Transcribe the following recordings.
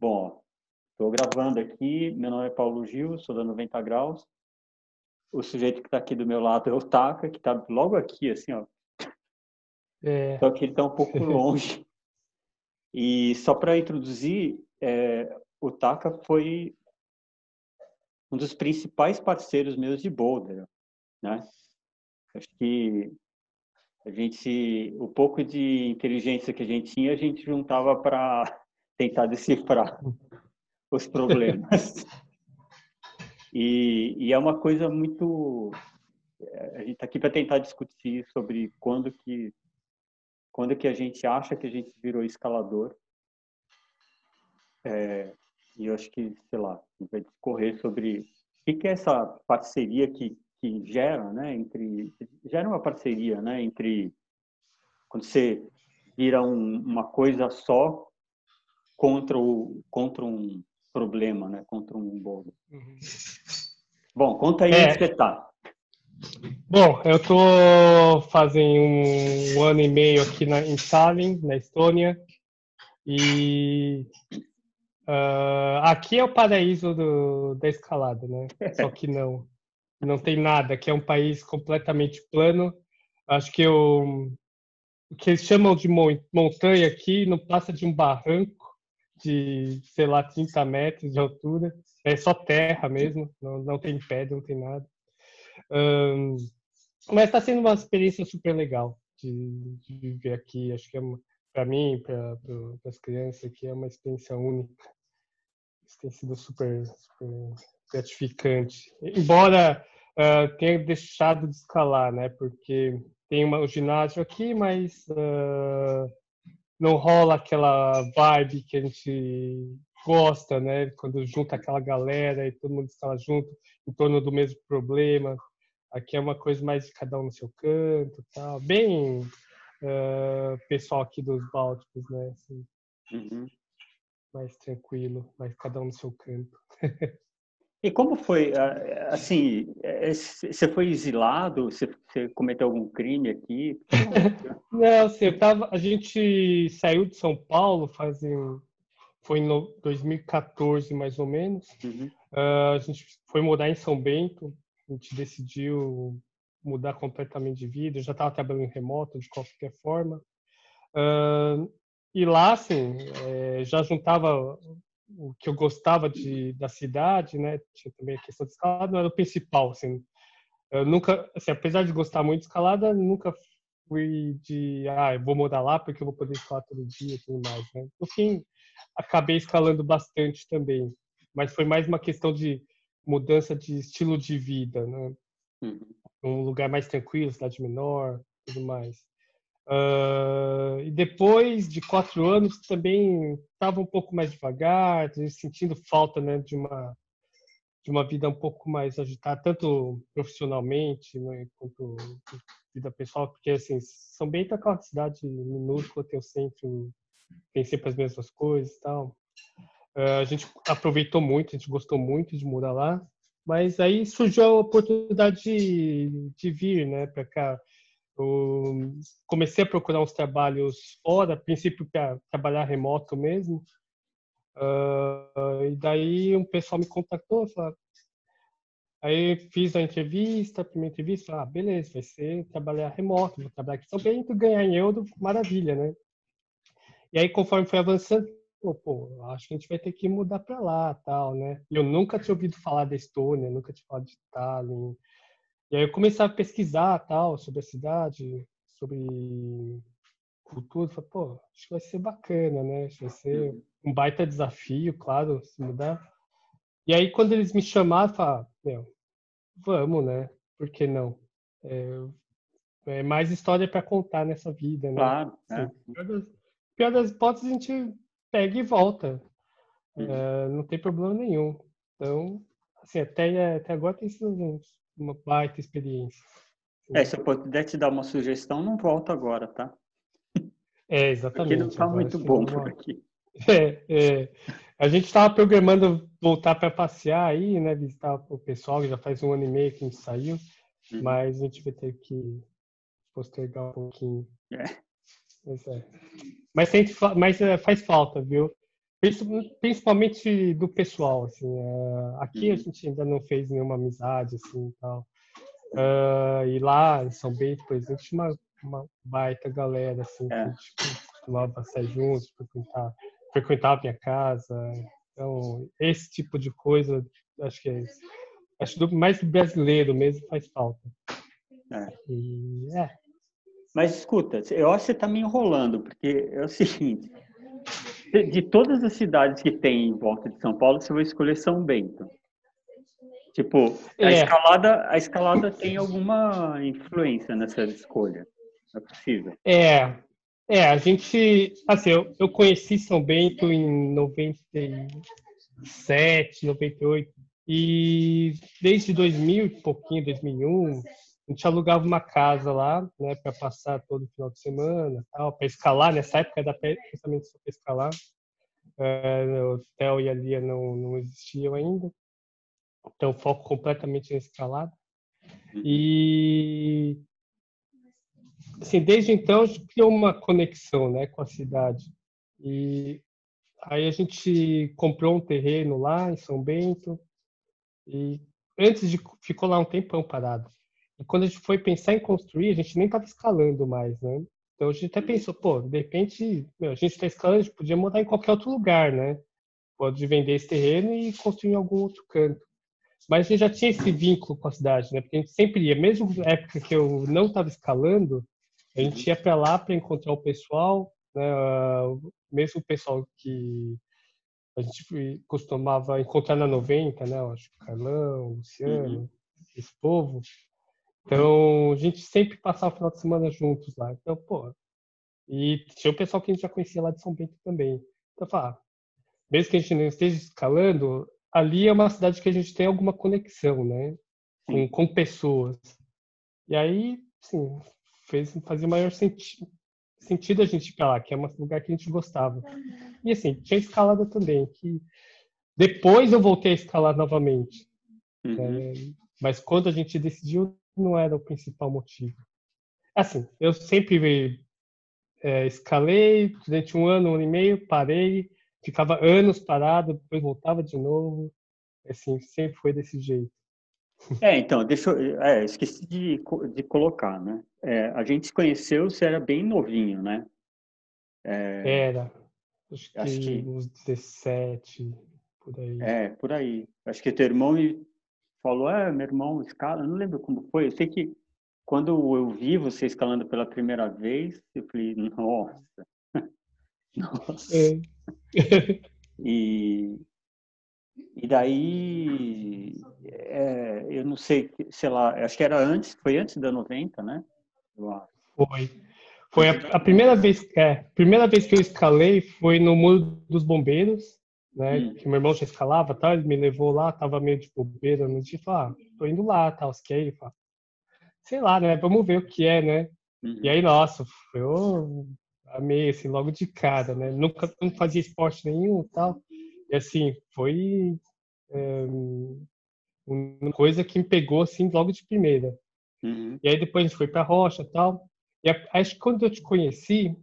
Bom, estou gravando aqui. Meu nome é Paulo Gil, sou da 90 Graus. O sujeito que está aqui do meu lado é o Taka, que está logo aqui, assim, ó. É. Só que ele está um pouco longe. E só para introduzir, é, o Taka foi um dos principais parceiros meus de Boulder, né? Acho que a gente, o pouco de inteligência que a gente tinha, a gente juntava para tentar decifrar os problemas. e, e, é uma coisa muito. Eh, a gente está aqui para tentar discutir sobre quando que quando que a gente acha que a gente virou escalador. É, e eu acho que, sei lá, a gente vai discorrer sobre o que, é essa parceria que, que gera, né, entre gera uma parceria, né, entre quando você vira um, uma coisa só contra o contra um problema, né, contra um bolo. Uhum. Bom, conta aí é. onde você está. Bom, eu estou fazendo um ano e meio aqui na, em Tallinn, na Estônia, e uh, aqui é o paraíso do, da escalada, né? Só que não, não tem nada. Aqui é um país completamente plano. Acho que o que eles chamam de montanha aqui não passa de um barranco de, sei lá, 30 metros de altura. É só terra mesmo, não, não tem pedra, não tem nada. Um, mas está sendo uma experiência super legal de, de viver aqui. Acho que é para mim, para as crianças aqui, é uma experiência única. Isso tem sido super, super gratificante. Embora uh, tenha deixado de escalar, né? Porque tem uma, um ginásio aqui, mas uh, não rola aquela vibe que a gente gosta, né? Quando junta aquela galera e todo mundo está junto em torno do mesmo problema. Aqui é uma coisa mais de cada um no seu canto, tal. Bem uh, pessoal aqui dos Bálticos, né? Assim, uhum. Mais tranquilo, mais cada um no seu canto. E como foi, assim, é, você foi exilado? Você, cometeu algum crime aqui? Não, assim, eu tava, a gente saiu de São Paulo fazem, foi em 2014 mais ou menos. Uhum. Uh, a gente foi morar em São Bento. A gente decidiu mudar completamente de vida. Eu já estava trabalhando em remoto de qualquer forma. Uh, e lá, assim, é, já juntava o que eu gostava de, da cidade, né? Tinha também a questão de escalada, não era o principal, assim. Eu nunca, assim, apesar de gostar muito de escalada, nunca fui de, ah, eu vou morar lá porque eu vou poder escalar todo dia e tudo mais, né? No fim, acabei escalando bastante também, mas foi mais uma questão de mudança de estilo de vida, né? Uhum. Um lugar mais tranquilo, cidade menor, tudo mais. Uh, e depois de quatro anos também estava um pouco mais devagar, sentindo falta né, de uma de uma vida um pouco mais agitada, tanto profissionalmente né, quanto vida pessoal, porque assim São Bento é aquela cidade minúscula, tem o centro, tem sempre as mesmas coisas e tal. Uh, a gente aproveitou muito, a gente gostou muito de morar lá, mas aí surgiu a oportunidade de, de vir, né, para cá. Eu comecei a procurar uns trabalhos fora, a princípio para trabalhar remoto mesmo. Uh, e daí um pessoal me contactou, falou, aí fiz a entrevista, a primeira entrevista, ah, beleza, vai ser trabalhar remoto, vou trabalhar aqui São Bento, ganhar em euro, maravilha, né? E aí, conforme foi avançando, pô, pô, acho que a gente vai ter que mudar para lá, tal, né? Eu nunca tinha ouvido falar da Estônia, nunca tinha falado de Tallinn, e aí eu comecei a pesquisar tal sobre a cidade, sobre cultura. Falei, pô, acho que vai ser bacana, né? Acho que vai ser um baita desafio, claro, se mudar. E aí quando eles me chamaram, falei, meu, vamos, né? Por que não? É, é mais história para contar nessa vida, né? Claro. Assim, é. pior, das, pior das hipóteses, a gente pega e volta. Uhum. É, não tem problema nenhum. Então, assim, até, até agora tem sido uns uma baita experiência. É, se eu puder te dar uma sugestão, não volta agora, tá? É, exatamente. Porque não está muito bom por aqui. É, é. A gente estava programando voltar para passear aí, né? Visitar o pessoal, já faz um ano e meio que a gente saiu, uhum. mas a gente vai ter que postergar um pouquinho. É. Mas, é. mas, mas é, faz falta, viu? Principalmente do pessoal, assim. Uh, aqui uhum. a gente ainda não fez nenhuma amizade, assim, tal. Uh, e lá em São Bento, por exemplo, tinha uma, uma baita galera, assim, é. que gente costumava sair juntos, frequentar, frequentar a minha casa. Então, esse tipo de coisa, acho que é, acho que mais brasileiro mesmo faz falta. É. E, é. Mas escuta, eu acho que você está me enrolando, porque é o seguinte, de todas as cidades que tem em volta de São Paulo, você vai escolher São Bento. Tipo, a, é. escalada, a escalada tem alguma influência nessa escolha? É possível. É, é, a gente, assim, eu, eu conheci São Bento em 97, 98, e desde 2000 e pouquinho, 2001, a gente alugava uma casa lá, né, para passar todo final de semana, tal, para escalar. Nessa época era justamente só para escalar. É, o hotel e a Lia não, não existiam ainda. Então, foco completamente na escalada. Uhum. E assim, desde então a gente criou uma conexão, né, com a cidade. E aí a gente comprou um terreno lá em São Bento e antes de ficou lá um tempão parado. E quando a gente foi pensar em construir, a gente nem estava escalando mais, né? Então a gente até pensou, pô, de repente, meu, a gente está escalando, a gente podia mudar em qualquer outro lugar, né? Pode vender esse terreno e construir em algum outro canto. Mas a gente já tinha esse vínculo com a cidade, né? Porque a gente sempre ia, mesmo na época que eu não estava escalando, a gente ia para lá para encontrar o pessoal, né? mesmo o pessoal que a gente costumava encontrar na 90, né? Eu acho que o Carlão, o Luciano, uhum. esse povo. Então, a gente sempre passava o final de semana juntos lá. Então, pô. E tinha o pessoal que a gente já conhecia lá de São Bento também. Então, falar, mesmo que a gente não esteja escalando, ali é uma cidade que a gente tem alguma conexão, né? Com, com pessoas. E aí, sim, fez fazia maior senti sentido a gente ir pra lá, que é um lugar que a gente gostava. E assim, tinha escalada também, que depois eu voltei a escalar novamente. Uhum. É, mas quando a gente decidiu, não era o principal motivo. Assim, eu sempre é, escalei durante um ano, um ano e meio, parei, ficava anos parado, depois voltava de novo. Assim, sempre foi desse jeito. É, então, deixa eu, é, esqueci de, de colocar, né? É, a gente se conheceu, você era bem novinho, né? É, era. Acho que, acho que uns 17, por aí. É, por aí. Acho que teu irmão falou, ah, meu irmão escala, eu não lembro como foi. Eu sei que quando eu vi você escalando pela primeira vez, eu falei, nossa, nossa. É. e, e daí, é, eu não sei, sei lá, acho que era antes, foi antes da 90, né? Foi. Foi a, a, primeira vez, é, primeira vez que eu escalei foi no Muro dos Bombeiros, né? Hum. Que meu irmão já escalava, tá? Ele me levou lá, tava meio de bobeira no dia, falou, ah, tô indo lá, tal, tá, ele fala, sei lá, né? Vamos ver o que é, né? Uhum. E aí, nossa, eu amei, assim, logo de cara, né? Nunca não fazia esporte nenhum tal. E assim, foi é, uma coisa que me pegou, assim, logo de primeira. Uhum. E aí depois a gente foi pra rocha tal. E acho que quando eu te conheci,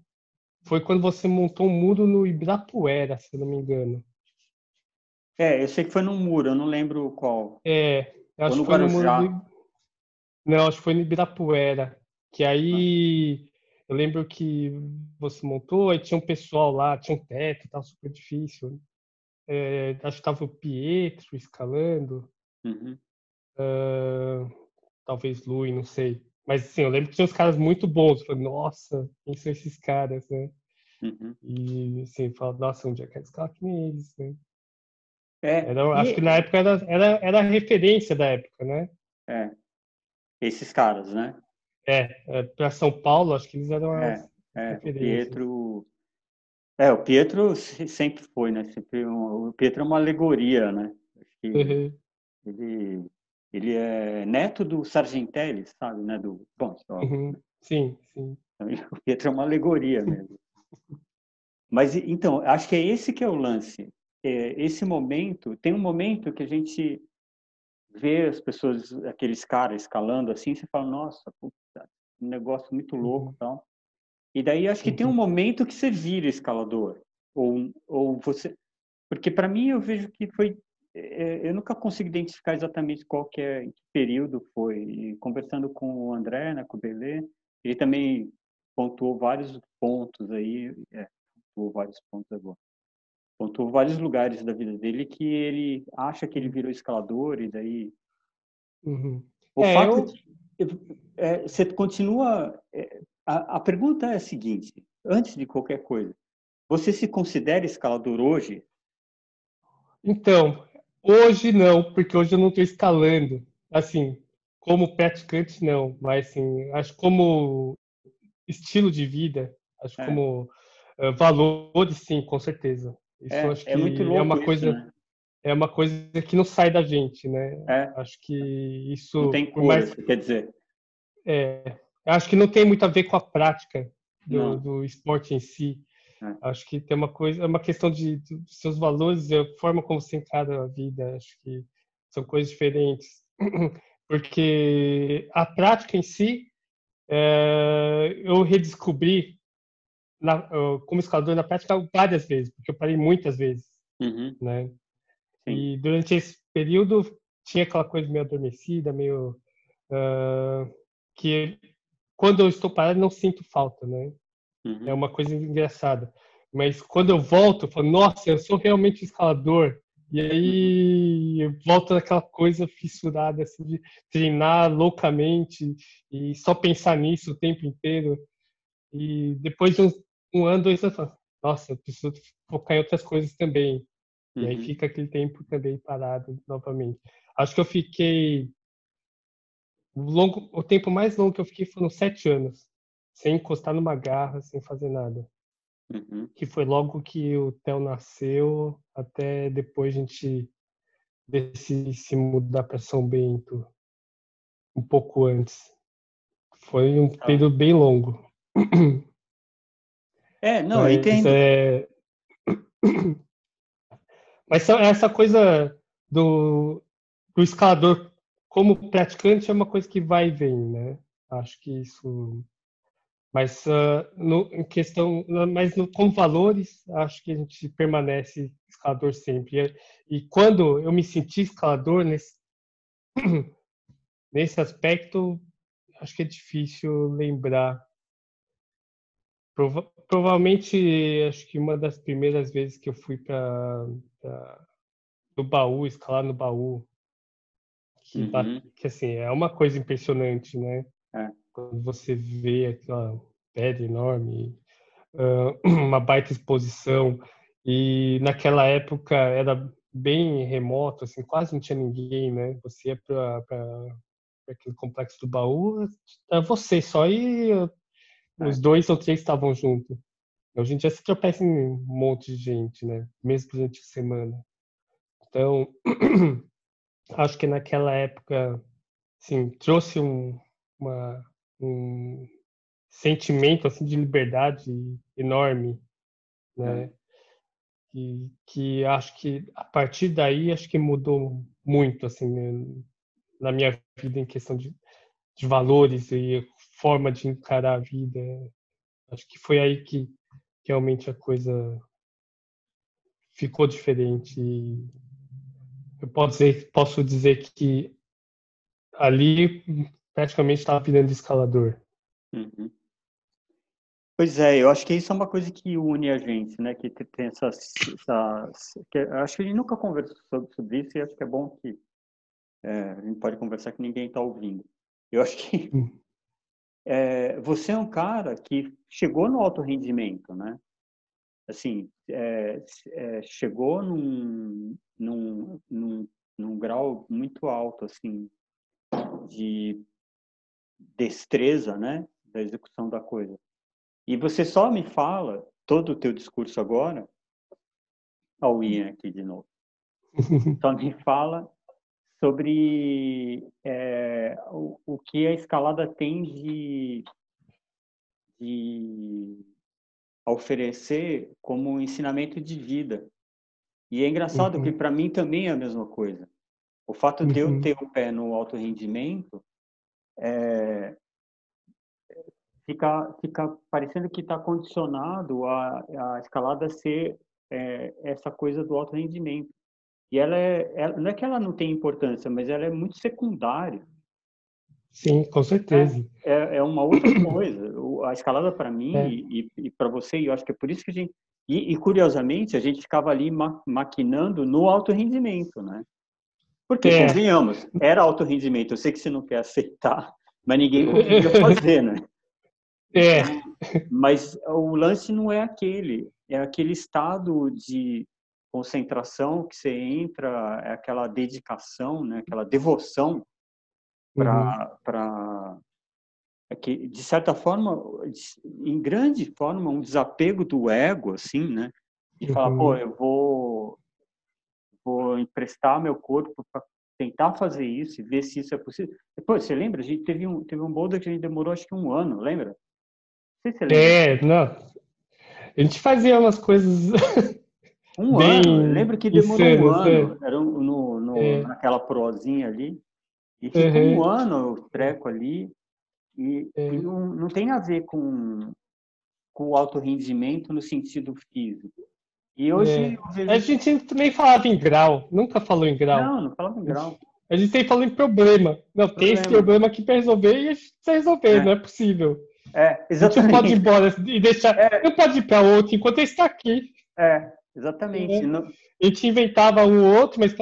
foi quando você montou um muro no Ibirapuera, se não me engano. É, eu sei que foi num muro, eu não lembro qual. É, acho que foi no muro do... Não, acho que foi no Ibirapuera. Que aí ah. eu lembro que você montou, aí tinha um pessoal lá, tinha um teto, tava super difícil. É, acho que tava o Pietro escalando. Uhum. Uh, talvez Lui, não sei. Mas assim, eu lembro que tinha uns caras muito bons. Eu falei, nossa, quem são esses caras, né? Uhum. E assim, fala, nossa, um dia quero escalar que nem eles, né? É, era, e... Acho que na época era, era, era a referência da época, né? É. Esses caras, né? É, é para São Paulo, acho que eles eram é, é, o Pietro. É, o Pietro sempre foi, né? Sempre um, o Pietro é uma alegoria, né? Acho que uhum. ele, ele é neto do Sargentelli, sabe, né? Do, bom, uhum. sim, sim. Então, o Pietro é uma alegoria mesmo. Mas então, acho que é esse que é o lance é, esse momento, tem um momento que a gente vê as pessoas, aqueles caras escalando assim, você fala, nossa, puta, um negócio muito louco, uhum. tal. E daí acho que tem um momento que você vira escalador, ou, ou você, Porque para mim eu vejo que foi é, eu nunca consegui identificar exatamente qual que é, que período foi. E conversando com o André, né, com o Belê, ele também pontuou vários pontos aí, é, pontuou vários pontos agora. Pontuou vários lugares da vida dele que ele acha que ele virou escalador e daí... Uhum. O é, fato eu... de, é, você continua... É, a, a pergunta é a seguinte, antes de qualquer coisa, você se considera escalador hoje? Então, Hoje não, porque hoje eu não estou escalando. Assim, como praticante não, mas assim, acho como estilo de vida, acho é. como uh, valores sim, com certeza. Isso é, acho é que é, muito louco é uma isso, coisa né? é uma coisa que não sai da gente, né? É. Acho que isso não tem cor, mais, quer dizer. É, acho que não tem muito a ver com a prática do, do esporte em si. É. Acho que tem uma coisa, é uma questão de, de, seus valores, a forma como você encara a vida. Acho que são coisas diferentes, porque a prática em si é, eu redescobri na, como escalador na prática várias vezes, porque eu parei muitas vezes, uhum. né? E durante esse período tinha aquela coisa meio adormecida, meio uh, que quando eu estou parado não sinto falta, né? Uhum. É uma coisa engraçada. Mas quando eu volto, eu falo, nossa, eu sou realmente escalador. E aí eu volto naquela coisa fissurada assim, de treinar loucamente e só pensar nisso o tempo inteiro. E depois de um, ano, dois anos, nossa, eu preciso focar em outras coisas também. Uhum. E aí uhum. fica aquele tempo também parado novamente. Acho que eu fiquei. Longo, o tempo mais longo que eu fiquei foram sete anos sem encostar numa garra, sem fazer nada. Uhum. Que foi logo que o Theo nasceu, até depois a gente decidir se mudar para São Bento, um pouco antes. Foi um tá. período bem longo. É, não, Mas, entendo. É... Mas essa coisa do, do escalador como praticante é uma coisa que vai e vem, né? Acho que isso mas uh, no, em questão, mas no, com valores, acho que a gente permanece escalador sempre. E, e quando eu me senti escalador nesse nesse aspecto, acho que é difícil lembrar. Prova provavelmente, acho que uma das primeiras vezes que eu fui para no baú, escalar no baú, que, uhum. que assim é uma coisa impressionante, né? É quando você vê aquela pedra enorme, uma baita exposição, e naquela época era bem remoto, assim, quase não tinha ninguém, né? Você ia para aquele complexo do baú, era você só e os dois ou três estavam juntos. Hoje em dia se tropeça em um monte de gente, né? Mesmo durante a semana. Então, acho que naquela época, sim, trouxe um, uma, um sentimento assim de liberdade enorme, né? É. Que, que acho que a partir daí acho que mudou muito assim né? na minha vida em questão de, de valores e forma de encarar a vida. Acho que foi aí que, realmente a coisa ficou diferente. eu posso dizer, posso dizer que ali praticamente estava virando escalador. Uhum. Pois é, eu acho que isso é uma coisa que une a gente, né? Que tem essas, essas que acho que a gente nunca conversou sobre, sobre, isso e acho que é bom que é, a gente pode conversar que ninguém está ouvindo. Eu acho que hum. É, você é um cara que chegou no alto rendimento, né? Assim, é, é chegou num, num, num, num grau muito alto, assim, de destreza, né, da execução da coisa. E você só me fala todo o teu discurso agora, ao Ian aqui de novo, só me fala sobre é, o, o que a escalada tem de, de oferecer como ensinamento de vida. E é engraçado uhum. que para mim também é a mesma coisa. O fato de eu uhum. ter o pé no alto rendimento é, fica, fica parecendo que está condicionado a, a escalada ser é, essa coisa do alto rendimento. E ela é, ela, não é que ela não tem importância, mas ela é muito secundária. Sim, com certeza. É, é, é uma outra coisa. A escalada para mim é. e, e para você, e eu acho que é por isso que a gente. E, e curiosamente, a gente ficava ali ma maquinando no alto rendimento, né? Porque, é. convenhamos, era alto rendimento. Eu sei que você não quer aceitar, mas ninguém conseguia fazer, né? É. Mas o lance não é aquele. É aquele estado de concentração que você entra, é aquela dedicação, né? aquela devoção para uhum. é que de certa forma em grande forma um desapego do ego assim né? De falar uhum. pô eu vou vou emprestar meu corpo para tentar fazer isso e ver se isso é possível. Depois você lembra? A gente teve um teve um boulder que a gente demorou acho que um ano lembra? Não sei se você lembra. é não. A gente fazia umas coisas um Bem ano? Lembro que demorou um ano. Era no, no é. naquela prozinha ali e fica uhum. um ano treco ali e, e, é. não, não tem a ver com, com o alto rendimento no sentido físico. E hoje é. vejo... A gente também falava em grau, nunca falou em grau. Não, não falava em grau. A gente tem falando em problema. Não, problema. tem esse problema aqui para resolver e a gente precisa resolver, é. não é possível. É, exatamente. Não pode ir embora e deixar. É. Não pode ir para outro enquanto ele está aqui. É, exatamente. É. Não... A gente inventava um outro, mas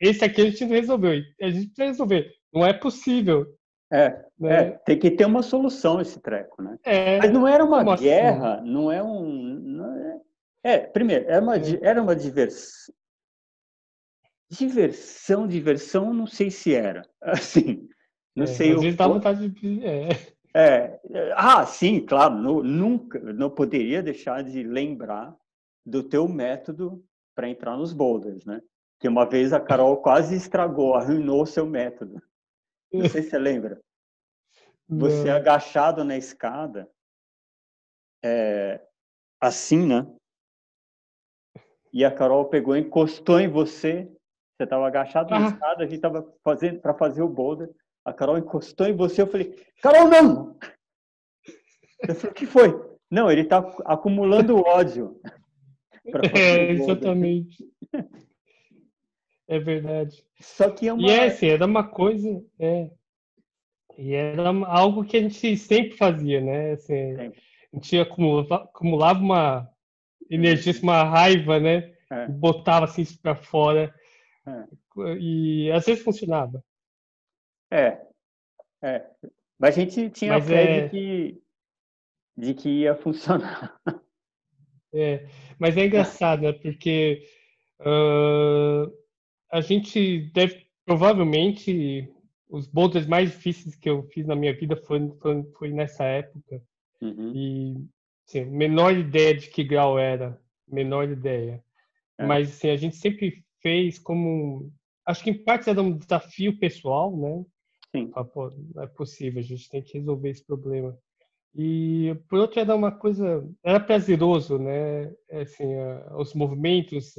esse aqui a gente não resolveu. A gente precisa resolver. Não é possível. É, né? é, tem que ter uma solução esse treco, né? É, Mas não era uma guerra, assim? não é um. Não é, é, primeiro, era uma, era uma diversão. Diversão, diversão, não sei se era. Assim, não é, sei. Às vezes dá vontade de. É. É, ah, sim, claro, nunca, não poderia deixar de lembrar do teu método para entrar nos boulders, né? Que uma vez a Carol quase estragou, arruinou o seu método. Não sei se você lembra. Você Não. agachado na escada, é, assim, né? E a Carol pegou, encostou em você. Você estava agachado na ah. escada, a gente estava fazendo para fazer o boulder. A Carol encostou em você. Eu falei, Carol, não! Eu falei, o que foi? Não, ele está acumulando ódio. É, exatamente. É verdade. Só que é uma... E é assim, era uma coisa... É, e era algo que a gente sempre fazia, né? Assim, a gente acumulava, acumulava uma energia, uma raiva, né? É. Botava assim isso para fora. É. E às vezes funcionava. É. É. Mas a gente tinha Mas fé é... de, que, de que ia funcionar. É. Mas é engraçado, né? Porque uh, a gente deve provavelmente os boulders mais difíceis que eu fiz na minha vida foi, foi, foi nessa época. Uhum. E assim, menor ideia de que grau era, menor ideia. É. Mas assim, a gente sempre fez como acho que em parte era um desafio pessoal, né? Sim. Pô, não é possível, a gente tem que resolver esse problema. E por outro era uma coisa, era prazeroso, né? Assim, os movimentos,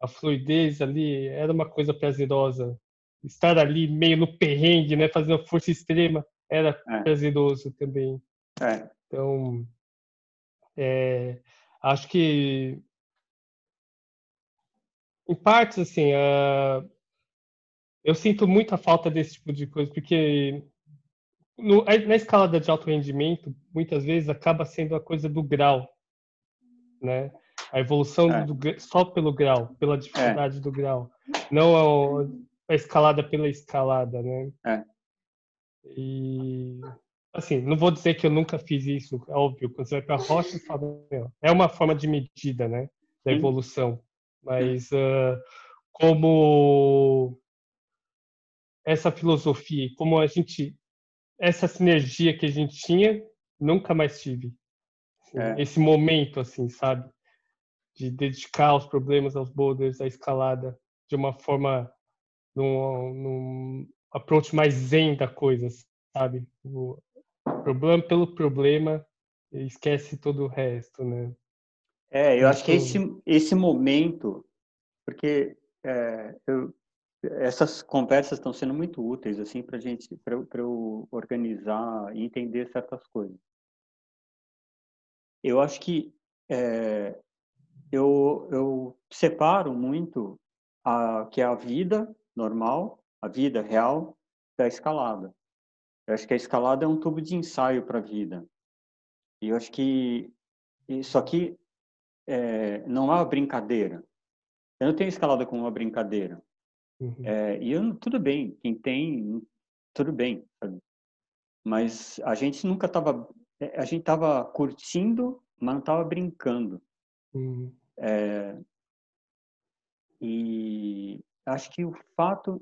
a fluidez ali era uma coisa prazerosa. Estar ali meio no perrengue, né, fazendo força extrema, era é. prazeroso também. É. Então, é, acho que em partes assim, uh, eu sinto muita falta desse tipo de coisa, porque no, na escalada de alto rendimento, muitas vezes acaba sendo a coisa do grau, né? A evolução é. do, só pelo grau, pela dificuldade é. do grau. Não a, a, escalada pela escalada, né? É. E assim, não vou dizer que eu nunca fiz isso, é óbvio. Quando você vai para a rocha, fala, é uma forma de medida, né? Da evolução. Mas uh, como essa filosofia, como a gente, essa sinergia que a gente tinha, nunca mais tive. Assim, é. Esse momento, assim, sabe? De dedicar os problemas aos boulders, à escalada, de uma forma, num, num approach mais zen da coisa, sabe? O problema pelo problema esquece todo o resto, né? É, eu acho que esse, esse momento, porque é, eu, essas conversas estão sendo muito úteis assim para gente, para eu organizar e entender certas coisas. Eu acho que é, eu, eu separo muito a, que é a vida normal, a vida real, da escalada. Eu acho que a escalada é um tubo de ensaio para a vida. E eu acho que isso aqui é, não é uma brincadeira. Eu não tenho escalada como uma brincadeira. Uhum. É, e eu, tudo bem, quem tem, tudo bem. Sabe? Mas a gente nunca estava, a gente estava curtindo, mas não estava brincando. Uhum. É, e acho que o fato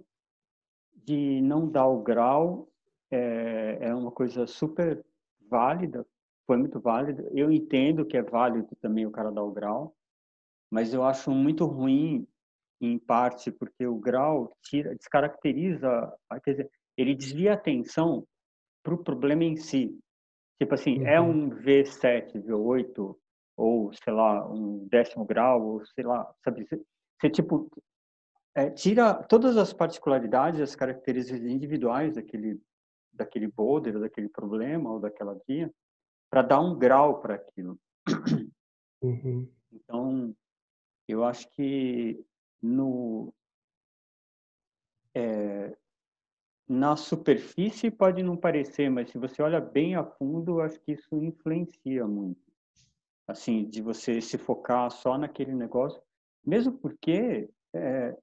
de não dar o grau é, é uma coisa super válida, foi muito válida. Eu entendo que é válido também o cara dar o grau, mas eu acho muito ruim em parte porque o grau tira, descaracteriza, quer dizer, ele desvia a atenção para o problema em si. Tipo assim, é uhum. é um V7, V8, ou sei lá, um décimo grau, ou sei lá, sabe? Você, tipo, é, tira todas as particularidades, as características individuais daquele, daquele boulder, daquele problema, ou daquela guia, para dar um grau para aquilo. Uhum. Então, eu acho que no é, na superfície pode não parecer, mas se você olha bem a fundo, acho que isso influencia muito. Assim, de você se focar só naquele negócio, mesmo porque é,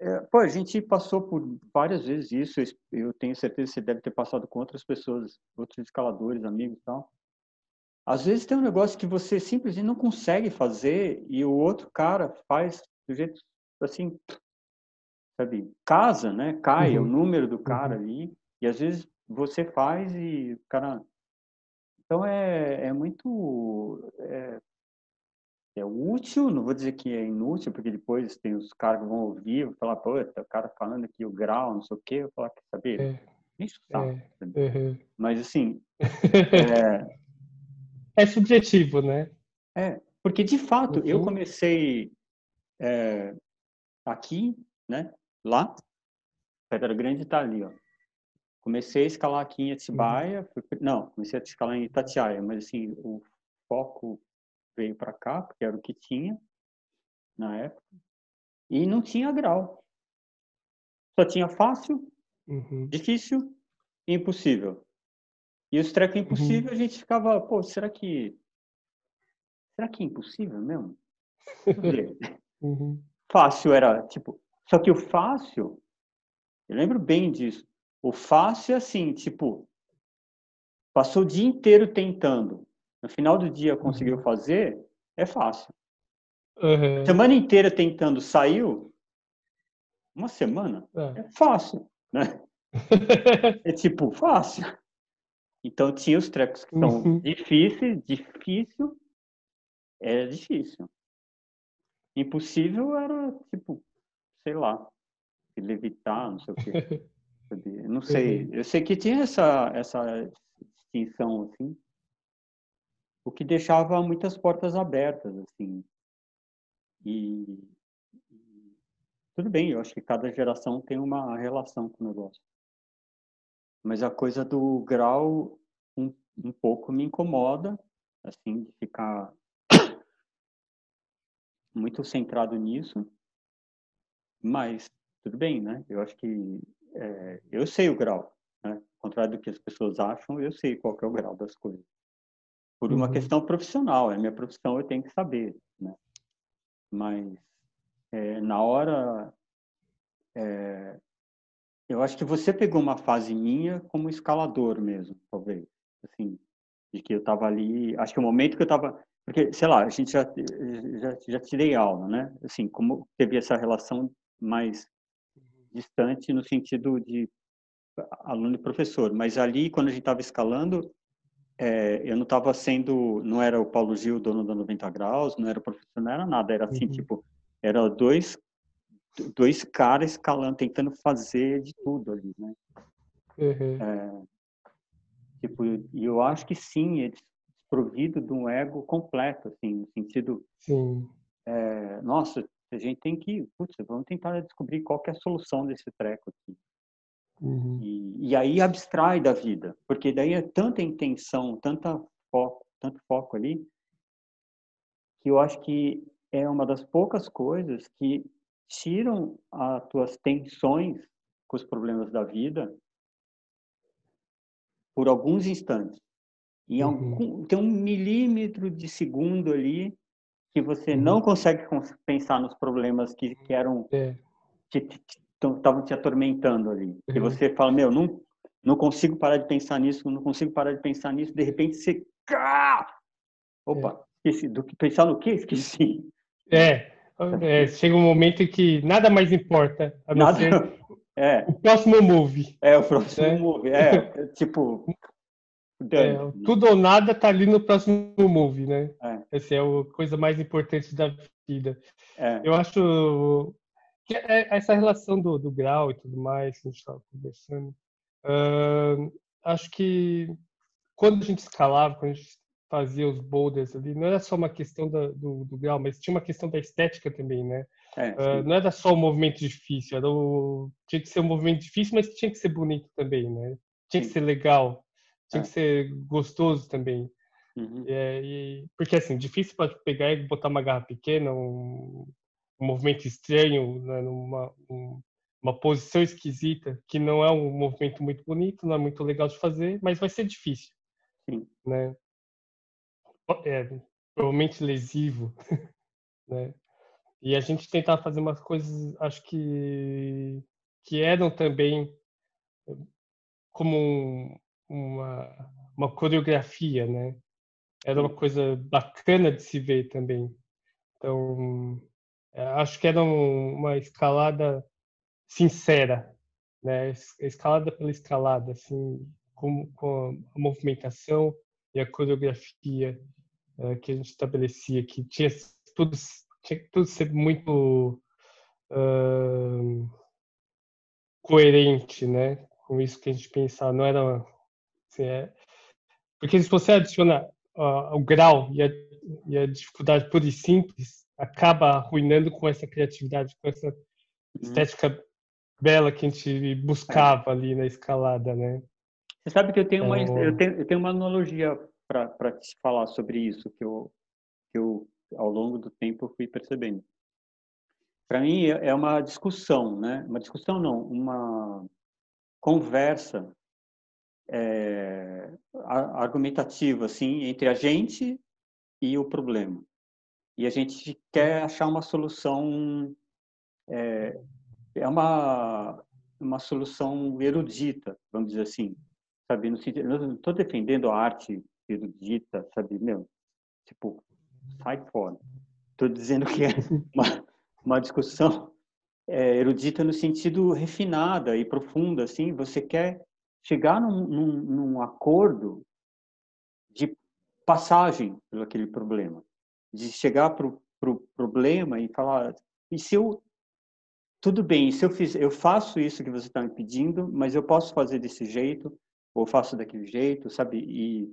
é, pô, a gente passou por várias vezes isso. Eu tenho certeza que você deve ter passado com outras pessoas, outros escaladores, amigos e tal. Às vezes tem um negócio que você simplesmente não consegue fazer e o outro cara faz do jeito assim, sabe? Casa, né? Cai uhum. o número do cara uhum. ali e às vezes você faz e o cara. Então é, é muito é, é útil, não vou dizer que é inútil, porque depois tem os caras que vão ouvir, vão falar, pô, o cara falando aqui o grau, não sei o quê, eu vou falar, quer saber? É. Isso sabe. É. Uhum. Mas assim. é, é subjetivo, né? É, porque de fato uhum. eu comecei é, aqui, né? Lá, Pedra Grande está ali, ó. Comecei a escalar aqui em Atibaia, uhum. não, comecei a escalar em Itatiaia, mas assim, o foco veio para cá, porque era o que tinha na época, e não tinha grau. Só tinha fácil, uhum. difícil e impossível. E os trecos impossível, uhum. a gente ficava, pô, será que. Será que é impossível mesmo? uhum. Fácil era, tipo. Só que o fácil, eu lembro bem disso. O fácil é assim, tipo, passou o dia inteiro tentando. No final do dia conseguiu uhum. fazer, é fácil. Uhum. Semana inteira tentando, saiu? Uma semana? É, é fácil, né? é tipo, fácil. Então tinha os trecos que são uhum. difíceis, difícil, era difícil. Impossível era tipo, sei lá, levitar, não sei o quê. não sei. Uhum. Eu sei que tinha essa, essa distinção, assim, o que deixava muitas portas abertas, assim. E, e tudo bem, eu acho que cada geração tem uma relação com o negócio. Mas a coisa do grau um, um pouco me incomoda, assim, de ficar muito centrado nisso. Mas tudo bem, né? Eu acho que é, eu sei o grau, né? Ao contrário do que as pessoas acham, eu sei qual é o grau das coisas. Por uma uhum. questão profissional, é minha profissão, eu tenho que saber, né? Mas é, na hora é, eu acho que você pegou uma fase minha como escalador mesmo, talvez. Assim, de que eu estava ali. Acho que o momento que eu estava. Porque, sei lá, a gente já, já, já tirei aula, né? Assim, como teve essa relação mais distante no sentido de aluno e professor. Mas ali, quando a gente estava escalando, é, eu não estava sendo. Não era o Paulo Gil, dono da 90 Graus, não era o professor, não era nada. Era assim, uhum. tipo. Era dois dois caras escalando, tentando fazer de tudo ali, né? Uhum. É, tipo, e eu acho que sim, é desprovido de um ego completo, assim, no sentido, sim. É, nossa, a gente tem que, putz, vamos tentar descobrir qual é a solução desse treco aqui. Uhum. E, e, aí abstrai da vida, porque daí é tanta intenção, tanta foco, tanto foco ali, que eu acho que é uma das poucas coisas que tiram as tuas tensões com os problemas da vida por alguns instantes. E uhum. algum, tem um milímetro de segundo ali que você uhum. não consegue pensar nos problemas que, que eram é. que estavam te atormentando ali. Uhum. E você fala, meu, não, não consigo parar de pensar nisso, não consigo parar de pensar nisso. De repente você, opa, é. esqueci do que pensar no que esqueci. É, é, chega um momento em que nada mais importa. A nada, é. O próximo move. É, o próximo é. move. É, é É, tudo ou nada tá ali no próximo move, né? É. Essa é a coisa mais importante da vida. É. Eu acho que é, essa relação do, do grau e tudo mais que a gente estava conversando, uh, acho que quando a gente escalava, quando a gente fazia os boulders ali, não era só uma questão da, do, do, grau, mas tinha uma questão da estética também, né? É, uh, não era só o movimento difícil, era o... tinha que ser um movimento difícil, mas tinha que ser bonito também, né? Tinha sim. que ser legal, tinha é. que ser gostoso também. Uhum. É, e, porque assim, difícil pode pegar e botar uma garra pequena, um, um movimento estranho, né, numa um, uma posição esquisita, que não é um movimento muito bonito, não é muito legal de fazer, mas vai ser difícil. Sim. Né? é, provavelmente lesivo, né? E a gente tentava fazer umas coisas, acho que que eram também como um, uma uma coreografia, né? Era uma coisa bacana de se ver também. Então, é, acho que era uma escalada sincera, né? Escalada pela escalada, assim, com, com a movimentação e a coreografia uh, que a gente estabelecia, que tinha tudo, tinha tudo ser muito uh, coerente, né? Com isso que a gente pensava, não era é, porque se você adiciona uh, o grau e a, e a dificuldade pura e simples, acaba arruinando com essa criatividade, com essa uhum. estética bela que a gente buscava ali na escalada, né? Você sabe que eu tenho uma, então eu tenho, eu tenho uma analogia para te falar sobre isso que eu, que eu, ao longo do tempo, fui percebendo. Para mim, é, é uma discussão, né? Uma discussão não, uma conversa é, argumentativa, assim, entre a gente e o problema. E a gente quer achar uma solução, é, é uma, uma solução erudita, vamos dizer assim, sabe? No sentido, eu não estou defendendo a arte erudita, sabe? Meu, tipo, sai fora. Estou dizendo que é uma, uma discussão é, erudita no sentido refinada e profunda, assim. Você quer chegar num, num, num acordo de passagem pelo aquele problema, de chegar para o pro problema e falar e se eu tudo bem, se eu fiz, eu faço isso que você está me pedindo, mas eu posso fazer desse jeito ou faço daquele jeito, sabe? E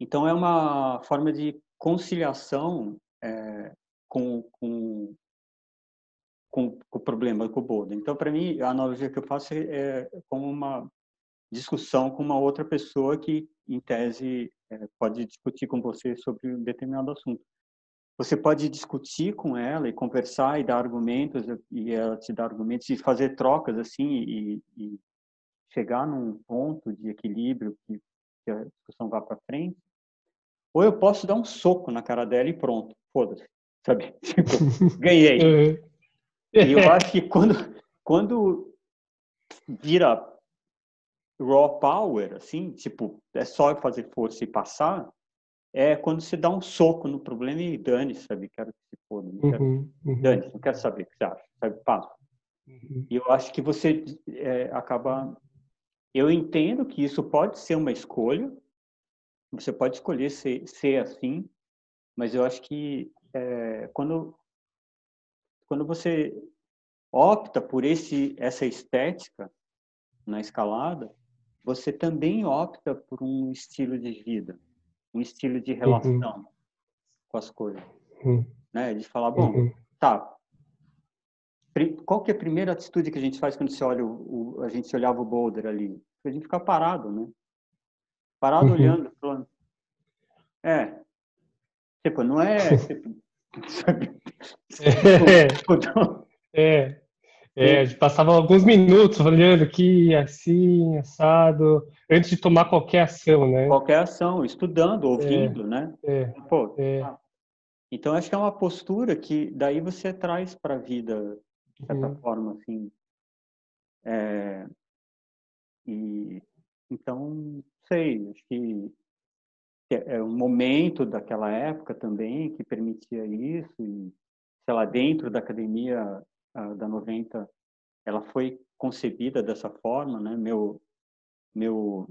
então, é uma forma de conciliação é, com, com, com, com, o problema, com o Boda. Então, para mim, a analogia que eu faço é, é como uma discussão com uma outra pessoa que, em tese, é, pode discutir com você sobre um determinado assunto. Você pode discutir com ela e conversar e dar argumentos, e ela te dar argumentos, e fazer trocas assim, e, e chegar num ponto de equilíbrio que, que a discussão vá para frente ou eu posso dar um soco na cara dela e pronto, foda-se, sabe? Tipo, ganhei. Uhum. E eu acho que quando, quando vira raw power, assim, tipo, é só fazer força e passar, é quando você dá um soco no problema e dane, sabe? Quero que se foda. Uhum, uhum. Dane, não quero saber o que você acha, sabe? Passa. Uhum. E eu acho que você é, acaba. Eu entendo que isso pode ser uma escolha, você pode escolher ser, ser assim, mas eu acho que é, quando quando você opta por esse essa estética na escalada, você também opta por um estilo de vida, um estilo de relação uhum. com as coisas, uhum. né? De falar, bom, uhum. tá. Qual que é a primeira atitude que a gente faz quando você olha o, o a gente olhava o boulder ali? A gente ficar parado, né? Parado uhum. olhando, falando, é, Tipo, não é. Tipo, é. Tipo, é. É, a gente passava alguns minutos olhando aqui, assim, assado, antes de tomar qualquer ação, né? Qualquer ação, estudando, ouvindo, é, né? É, Pô, é. Então, acho que é uma postura que daí você traz para a vida, de certa uhum. forma, assim. É, e, então, sei, acho que é um momento daquela época também que permitia isso e sei lá dentro da academia da 90 ela foi concebida dessa forma né meu meu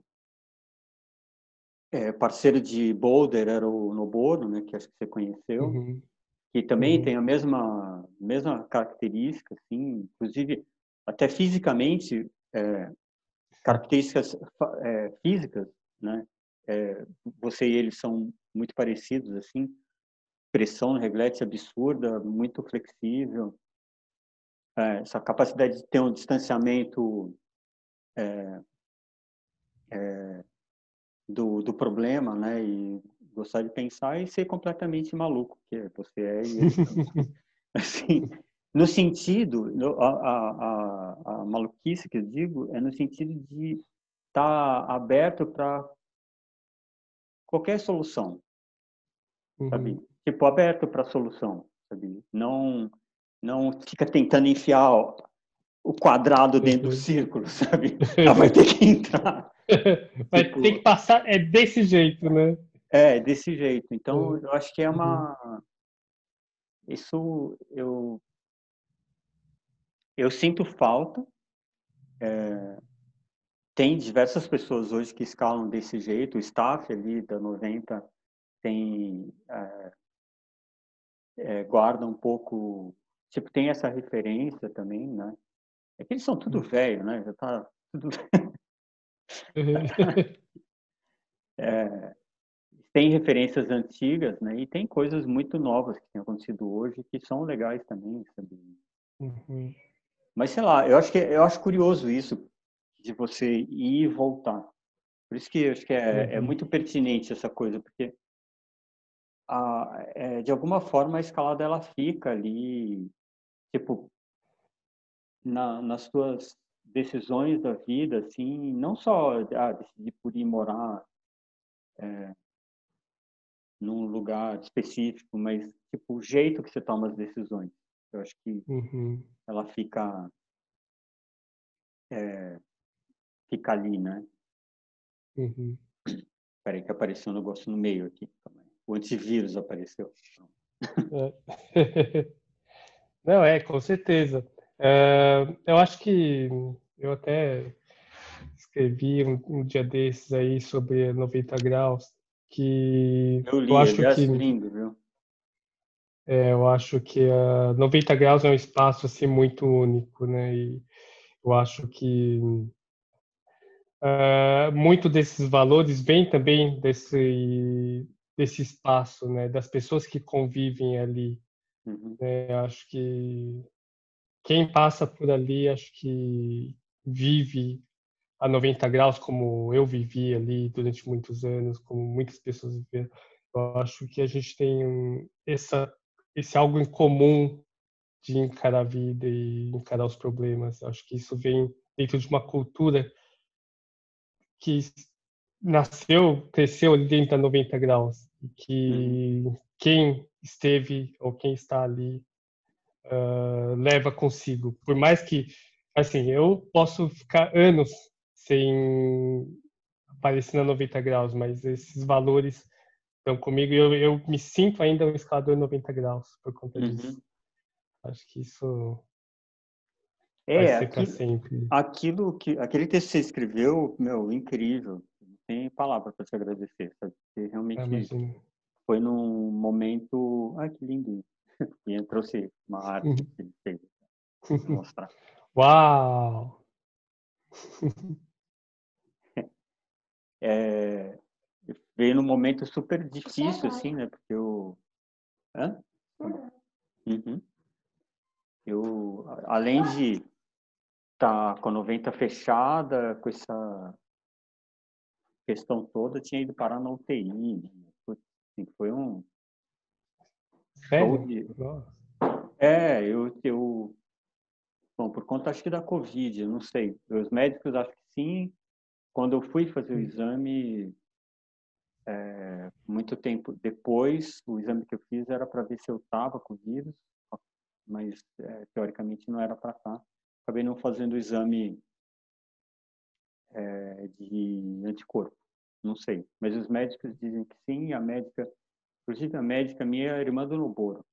é, parceiro de Boulder era o Nobono né que acho que você conheceu uhum. que também uhum. tem a mesma mesma característica assim inclusive até fisicamente é, características é, físicas né você e ele são muito parecidos, assim. Pressão no reglete absurda, muito flexível. É, essa capacidade de ter um distanciamento é, é, do, do problema, né? E gostar de pensar e ser completamente maluco, que você é. E assim, no sentido, a, a, a, a maluquice que eu digo é no sentido de estar tá aberto para qualquer solução, uhum. sabe? Tipo, aberto para solução, sabe? Não, não fica tentando enfiar o quadrado dentro uhum. do círculo, sabe? Ela vai ter que entrar. vai tipo, ter que passar, é desse jeito, né? É, desse jeito. Então, uhum. eu acho que é uma... Uhum. Isso, eu... Eu sinto falta, é, tem diversas pessoas hoje que escalam desse jeito, o staff ali da 90 tem é, é, guarda um pouco, tipo, tem essa referência também, né? É que eles são tudo velho, né? Já tá tudo... é, tem referências antigas, né? E tem coisas muito novas que têm acontecido hoje que são legais também, sabe? Uhum. Mas sei lá, eu acho que eu acho curioso isso, de você ir e voltar. Por isso que eu acho que é, é uhum. é muito pertinente essa coisa, porque a, é, de alguma forma a escalada ela fica ali, tipo, na, nas suas decisões da vida, assim, não só ah, decidir por ir morar é, num lugar específico, mas tipo o jeito que você toma as decisões. Eu acho que uhum. ela fica é, fica ali, né? Uhum. Peraí que apareceu um negócio no meio aqui também. O antivírus apareceu. É. Não, é, com certeza. É, eu acho que eu até escrevi um, um, dia desses aí sobre 90 graus, que eu, li, eu acho que lindo, viu? É, eu acho que uh, 90 graus é um espaço assim muito único, né? E eu acho que Uh, muito desses valores vem também desse desse espaço, né, das pessoas que convivem ali. Uhum. É, acho que quem passa por ali, acho que vive a 90 graus como eu vivi ali durante muitos anos, como muitas pessoas viveram. Eu acho que a gente tem essa esse algo em comum de encarar a vida e encarar os problemas. Acho que isso vem dentro de uma cultura que nasceu, cresceu ali dentro da 90 graus e que uhum. quem esteve ou quem está ali uh, leva consigo. Por mais que, assim, eu posso ficar anos sem aparecer na 90 graus, mas esses valores estão comigo e eu, eu me sinto ainda um escalador 90 graus por conta uhum. disso. Acho que isso é, aquilo, aquilo, que aquele texto que você escreveu, meu, incrível. Tem palavra para te agradecer, sabe? Porque realmente é, foi num momento, ai que lindo. E trouxe uma arte que ele fez mostrar. Uau! É, veio num momento super difícil, assim, né? Porque eu. Hã? Uhum. Eu, além de tá com a 90 fechada, com essa questão toda, tinha ido parar na UTI. Né? Assim, foi um Sério? É, eu, eu. Bom, por conta acho que da Covid, não sei. Os médicos acho que sim. Quando eu fui fazer o hum. exame, é, muito tempo depois, o exame que eu fiz era para ver se eu estava com vírus, mas é, teoricamente não era para estar. Tá. Acabei não fazendo o exame é, de anticorpo, não sei. Mas os médicos dizem que sim, a médica, inclusive a médica minha, a irmã do Noboro,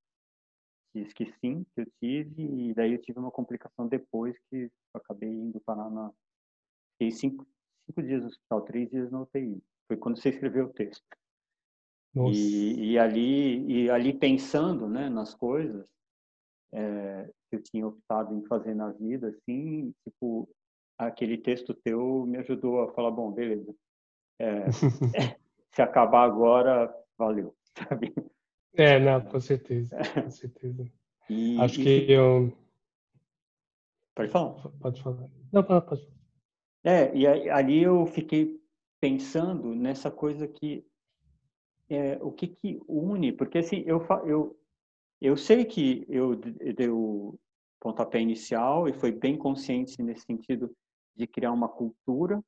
diz que sim, que eu tive, e daí eu tive uma complicação depois que acabei indo parar na. Fiquei cinco, cinco dias no hospital, três dias no UTI. Foi quando você escreveu o texto. E, e, ali e ali pensando né nas coisas é, que eu tinha optado em fazer na vida assim tipo aquele texto teu me ajudou a falar bom beleza. É, se acabar agora valeu sabe? É não com certeza com certeza. E, acho e, que eu pode falar. Pode falar. Não pode, pode. é e ali eu fiquei pensando nessa coisa que é, o que que une, porque assim eu eu eu sei que eu dei o pontapé inicial e foi bem consciente nesse sentido de criar uma cultura.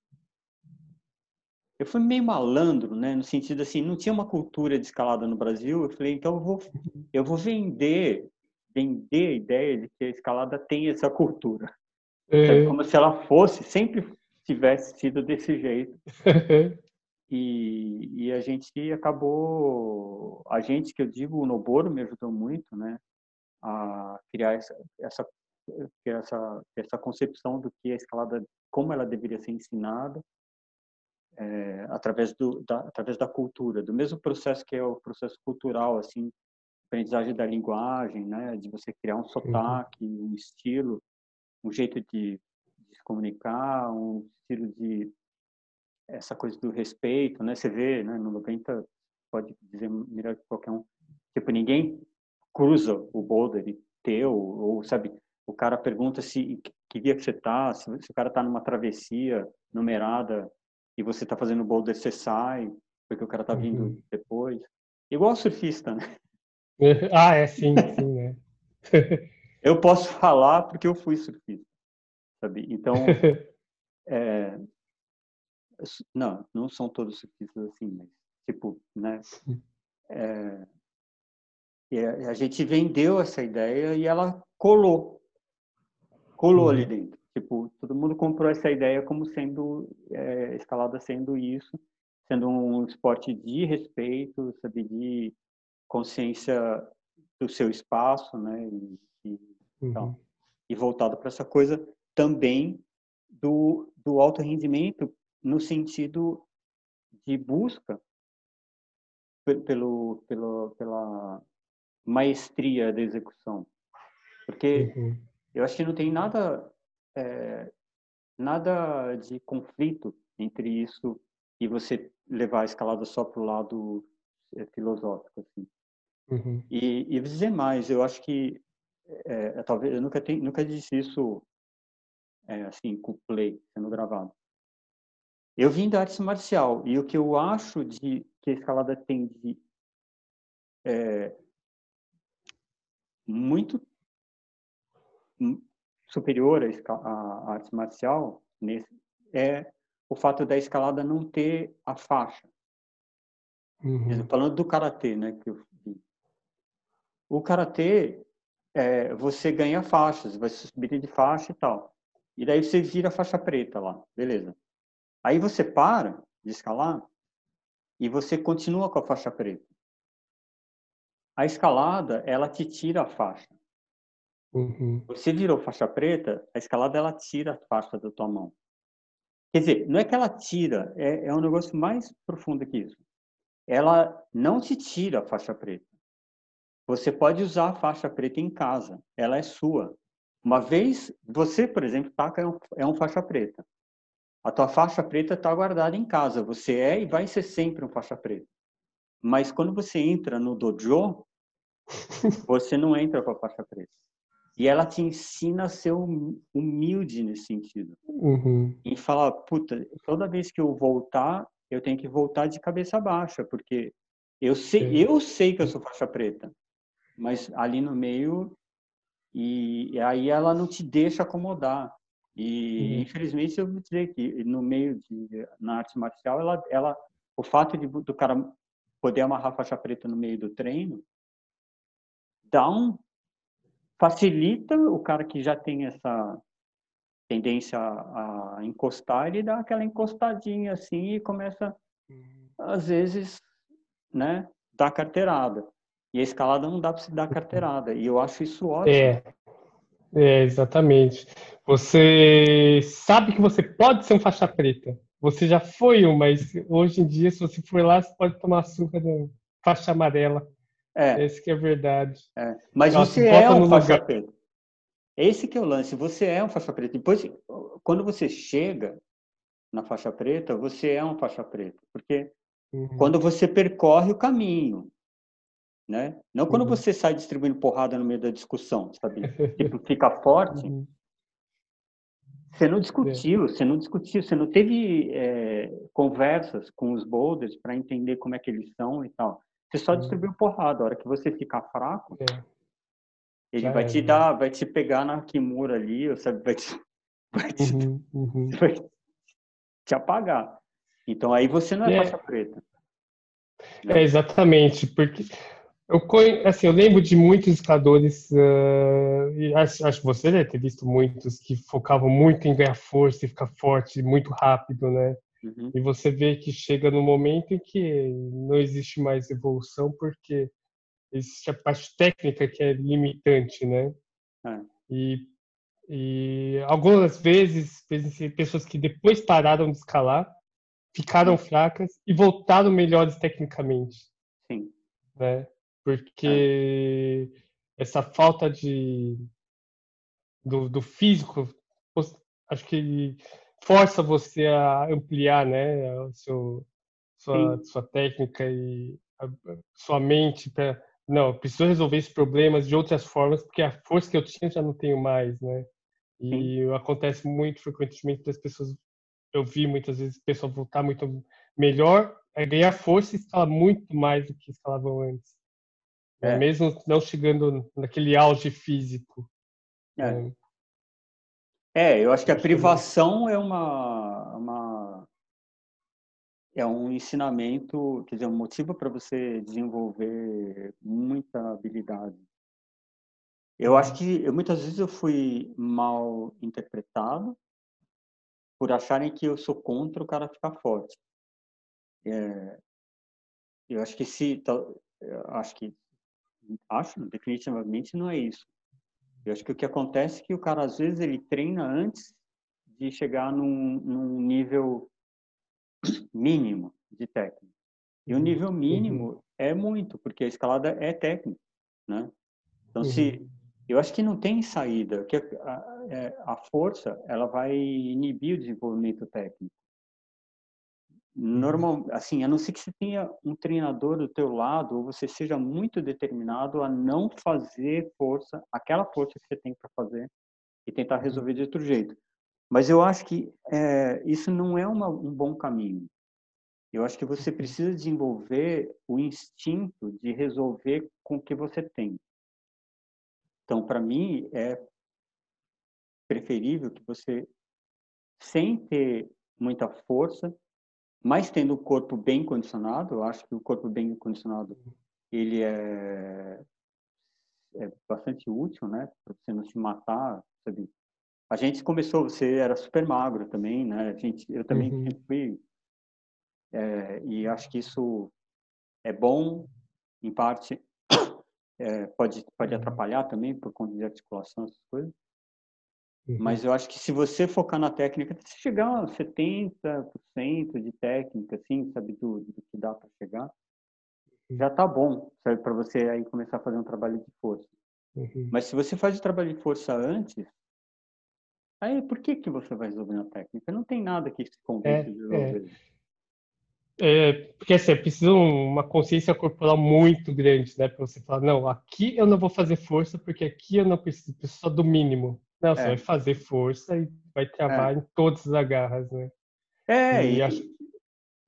Eu fui meio malandro, né, no sentido assim, não tinha uma cultura de escalada no Brasil. Eu falei, então eu vou eu vou vender vender a ideia de que a escalada tem essa cultura. É. Como se ela fosse sempre tivesse sido desse jeito. e, e, a gente acabou, a gente que eu digo, o Noboro me ajudou muito, né, a criar essa, essa, essa, essa concepção do que a escalada, como ela deveria ser ensinada, é, através do da, através da cultura do mesmo processo que é o processo cultural assim aprendizagem da linguagem né de você criar um sotaque um estilo um jeito de de se comunicar, um estilo de essa coisa do respeito, né? Você vê, né, no 90 pode dizer melhor que qualquer um, tipo ninguém cruza o boulder teu ou sabe, o cara pergunta se que dia que você tá, se, se o cara tá numa travessia numerada e você tá fazendo o boulder, você sai porque o cara tá vindo uhum. depois. Igual surfista, né? Ah, é sim, sim, né? eu posso falar porque eu fui surfista sabe? Então, é, não, não são todos surfistas assim, mas tipo, né? É, a gente vendeu essa ideia e ela colou, colou uhum. ali dentro. Tipo, todo mundo comprou essa ideia como sendo é, escalada sendo isso, sendo um esporte de respeito, sabe, de consciência do seu espaço, né? E, e, uhum. então, e voltado para essa coisa também do, do alto rendimento no sentido de busca pelo, pelo, pela maestria da execução. Porque uhum. Eu acho que não tem nada, é, nada de conflito entre isso e você levar a escalada só para o lado é, filosófico. Assim. Uhum. E, e dizer mais, eu acho que, é, talvez, eu nunca, tenho, nunca disse isso é, assim, com play sendo gravado. Eu vim da arte marcial e o que eu acho de que a escalada tem de é, muito superior à arte marcial nesse, é o fato da escalada não ter a faixa. Uhum. Falando do karatê, né, que eu vi. O karatê, é, você ganha faixas, vai subir de faixa e tal. E daí você vira faixa preta lá, beleza. Aí você para de escalar e você continua com a faixa preta. A escalada, ela te tira a faixa. Uhum. Você virou faixa preta, a escalada ela tira a faixa da tua mão. Quer dizer, não é que ela tira, é, é um negócio mais profundo que isso. Ela não te tira a faixa preta. Você pode usar a faixa preta em casa, ela é sua. Uma vez, você, por exemplo, taca é um, é um faixa preta. A tua faixa preta está guardada em casa. Você é e vai ser sempre um faixa preta. Mas quando você entra no dojo, você não entra com a faixa preta. E ela te ensina a ser humilde nesse sentido. Uhum. E falar, puta, toda vez que eu voltar, eu tenho que voltar de cabeça baixa, porque eu sei, eu sei que eu sou faixa preta. mas ali no meio, e, e aí ela não te deixa acomodar. E, uhum. infelizmente, eu vou dizer que no meio de, na arte marcial, ela, ela, o fato de, do cara poder amarrar faixa preta no meio do treino, dá um, facilita o cara que já tem essa tendência a, a encostar, ele dá aquela encostadinha assim e começa, uhum. às vezes, né, dar carteirada. E a escalada não dá para se dar carteirada. E eu acho isso ótimo. É. É, exatamente. Você sabe que você pode ser um faixa preta. Você já foi um, mas hoje em dia, se você for lá, você pode tomar açúcar de faixa amarela. É. Esse que é verdade. É. Mas Nossa, você é um faixa lugar. preta. Esse que é o lance. Você é um faixa preta. Depois, quando você chega na faixa preta, você é um faixa preta. Porque uhum. quando você percorre o caminho, né? Não quando uhum. você sai distribuindo porrada no meio da discussão, sabe? tipo, fica forte. Uhum. Você não discutiu, é. você não discutiu, você não teve é, conversas com os boulders para entender como é que eles são e tal. Você só uhum. distribuiu porrada. A hora que você ficar fraco, é. ele Já vai te né? dar, vai te pegar na Kimura ali, sabe? Vai te, vai te, uhum, uhum. vai te apagar. Então aí você não é, é. faixa preta. É, exatamente, porque eu, assim, eu lembro de muitos escaladores, uh, e acho, acho que você deve ter visto muitos, que focavam muito em ganhar força e ficar forte muito rápido, né? Uhum. E você vê que chega no momento em que não existe mais evolução, porque existe a parte técnica que é limitante, né? É. E, e algumas vezes, pessoas que depois pararam de escalar, ficaram fracas e voltaram melhores tecnicamente. Sim. Né? porque é. essa falta de do, do, físico acho que força você a ampliar né a seu, sua, sua técnica e a, sua mente para não preciso resolver esses problemas de outras formas porque a força que eu tinha já não tenho mais né e Sim. acontece muito frequentemente das pessoas eu vi muitas vezes pessoas voltar muito melhor é ganhar força e escalar muito mais do que escalavam antes é. mesmo não chegando naquele auge físico. É. Né? É, eu acho que a privação é uma, uma é um ensinamento, quer dizer, um motivo para você desenvolver muita habilidade. Eu acho que eu, muitas vezes eu fui mal interpretado por acharem que eu sou contra o cara ficar forte. É, eu acho que se, acho que Acho, definitivamente não é isso. Eu acho que o que acontece é que o cara, às vezes, ele treina antes de chegar num, num nível mínimo de técnica. E o uhum. nível mínimo uhum. é muito, porque a escalada é técnica, né? Então, uhum. se eu acho que não tem saída, que a, a, é, a, força ela vai inibir o desenvolvimento técnico normal, assim, a não ser que você tenha um treinador do teu lado ou você seja muito determinado a não fazer força, aquela força que você tem para fazer e tentar uhum. resolver de outro jeito. Mas eu acho que é, isso não é uma, um bom caminho. Eu acho que você precisa desenvolver o instinto de resolver com o que você tem. Então, para mim, é preferível que você, sem ter muita força, mas tendo o corpo bem condicionado, eu acho que o corpo bem condicionado ele é, é bastante útil, né, para você não se matar, sabe? A gente começou, você era super magro também, né? A gente, eu também uhum. fui, é, e acho que isso é bom, em parte, é, pode pode uhum. atrapalhar também por conta de articulação essas coisas. Uhum. Mas eu acho que se você focar na técnica, se chegar a 70% de técnica, assim, sabe, do, do que dá para chegar, já tá bom, sabe, para você aí começar a fazer um trabalho de força. Uhum. Mas se você faz o trabalho de força antes, aí por que que você vai resolver na técnica? Não tem nada que se convence é, de resolver. É. é, porque assim, precisa uma consciência corporal muito grande, né, para você falar, não, aqui eu não vou fazer força porque aqui eu não preciso, preciso só do mínimo. Não, você é. vai fazer força e vai travar é. em todas as agarras, né? É, e, e acho...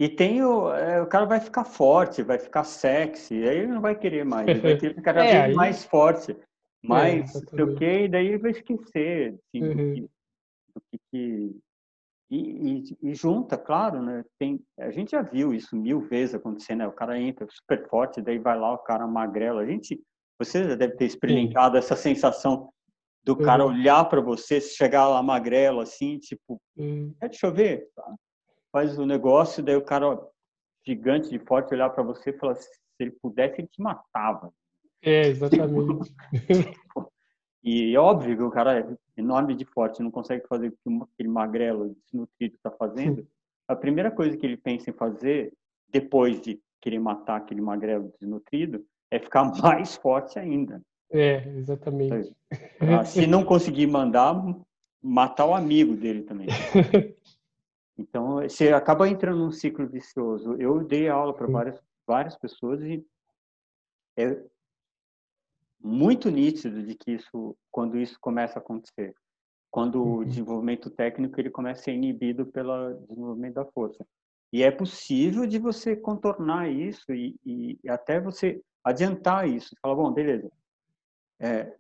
E tem o, é, o cara vai ficar forte, vai ficar sexy, aí ele não vai querer mais, ele vai querer ficar cada é, vez aí... mais forte, mais é, sei o que, e daí vai esquecer assim, uhum. do que, do que e, e, e, junta, claro, né? Tem, a gente já viu isso mil vezes acontecer, né? O cara entra super forte, daí vai lá o cara magrelo. A gente, você já deve ter experimentado Sim. essa sensação do uhum. cara olhar para você, chegar lá magrelo, assim, tipo, uhum. é, deixa eu ver, tá? faz o negócio, daí o cara gigante de forte olhar para você e falar, se ele pudesse, ele te matava. É, exatamente. e é óbvio que o cara é enorme de forte, não consegue fazer o que aquele magrelo desnutrido está fazendo. A primeira coisa que ele pensa em fazer, depois de querer matar aquele magrelo desnutrido, é ficar mais forte ainda. É, exatamente. Ah, se não conseguir mandar, matar o amigo dele também. Então, você acaba entrando num ciclo vicioso. Eu dei aula para várias, várias pessoas e é muito nítido de que isso, quando isso começa a acontecer, quando o uhum. desenvolvimento técnico ele começa a ser inibido pelo desenvolvimento da força. E é possível de você contornar isso e, e até você adiantar isso. Falar, bom, beleza. É,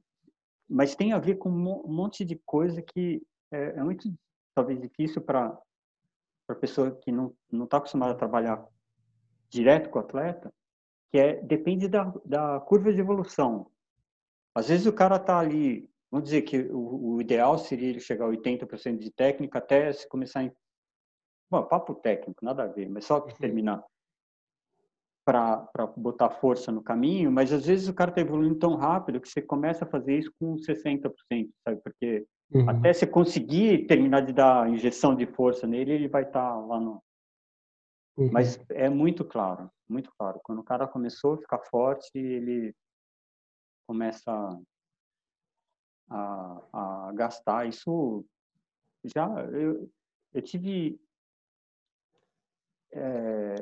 mas tem a ver com um monte de coisa que é, é muito, talvez, difícil para para pessoa que não não está acostumada a trabalhar direto com o atleta, que é depende da, da curva de evolução. Às vezes o cara está ali, vamos dizer que o, o, ideal seria ele chegar a 80% de técnica até se começar em Bom, papo técnico, nada a ver, mas só uhum. terminar. Para botar força no caminho, mas às vezes o cara está evoluindo tão rápido que você começa a fazer isso com 60%, sabe? Porque Uhum. Até você conseguir terminar de dar injeção de força nele, ele vai estar tá lá no. Uhum. Mas é muito claro, muito claro. Quando o cara começou a ficar forte, ele começa a, a gastar. Isso já. Eu, eu tive. É,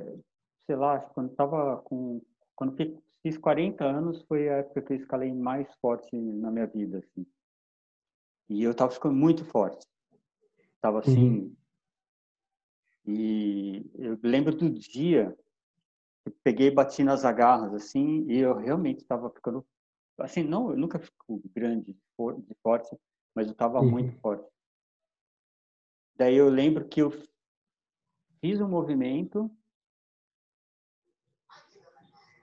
sei lá, quando estava com. Quando fiz 40 anos, foi a época que eu escalei mais forte na minha vida. Assim. E eu tava ficando muito forte. Tava assim. Uhum. E eu lembro do dia que peguei e bati nas agarras, assim, e eu realmente estava ficando. Assim, não, eu nunca fico grande, de forte, mas eu estava uhum. muito forte. Daí eu lembro que eu fiz um movimento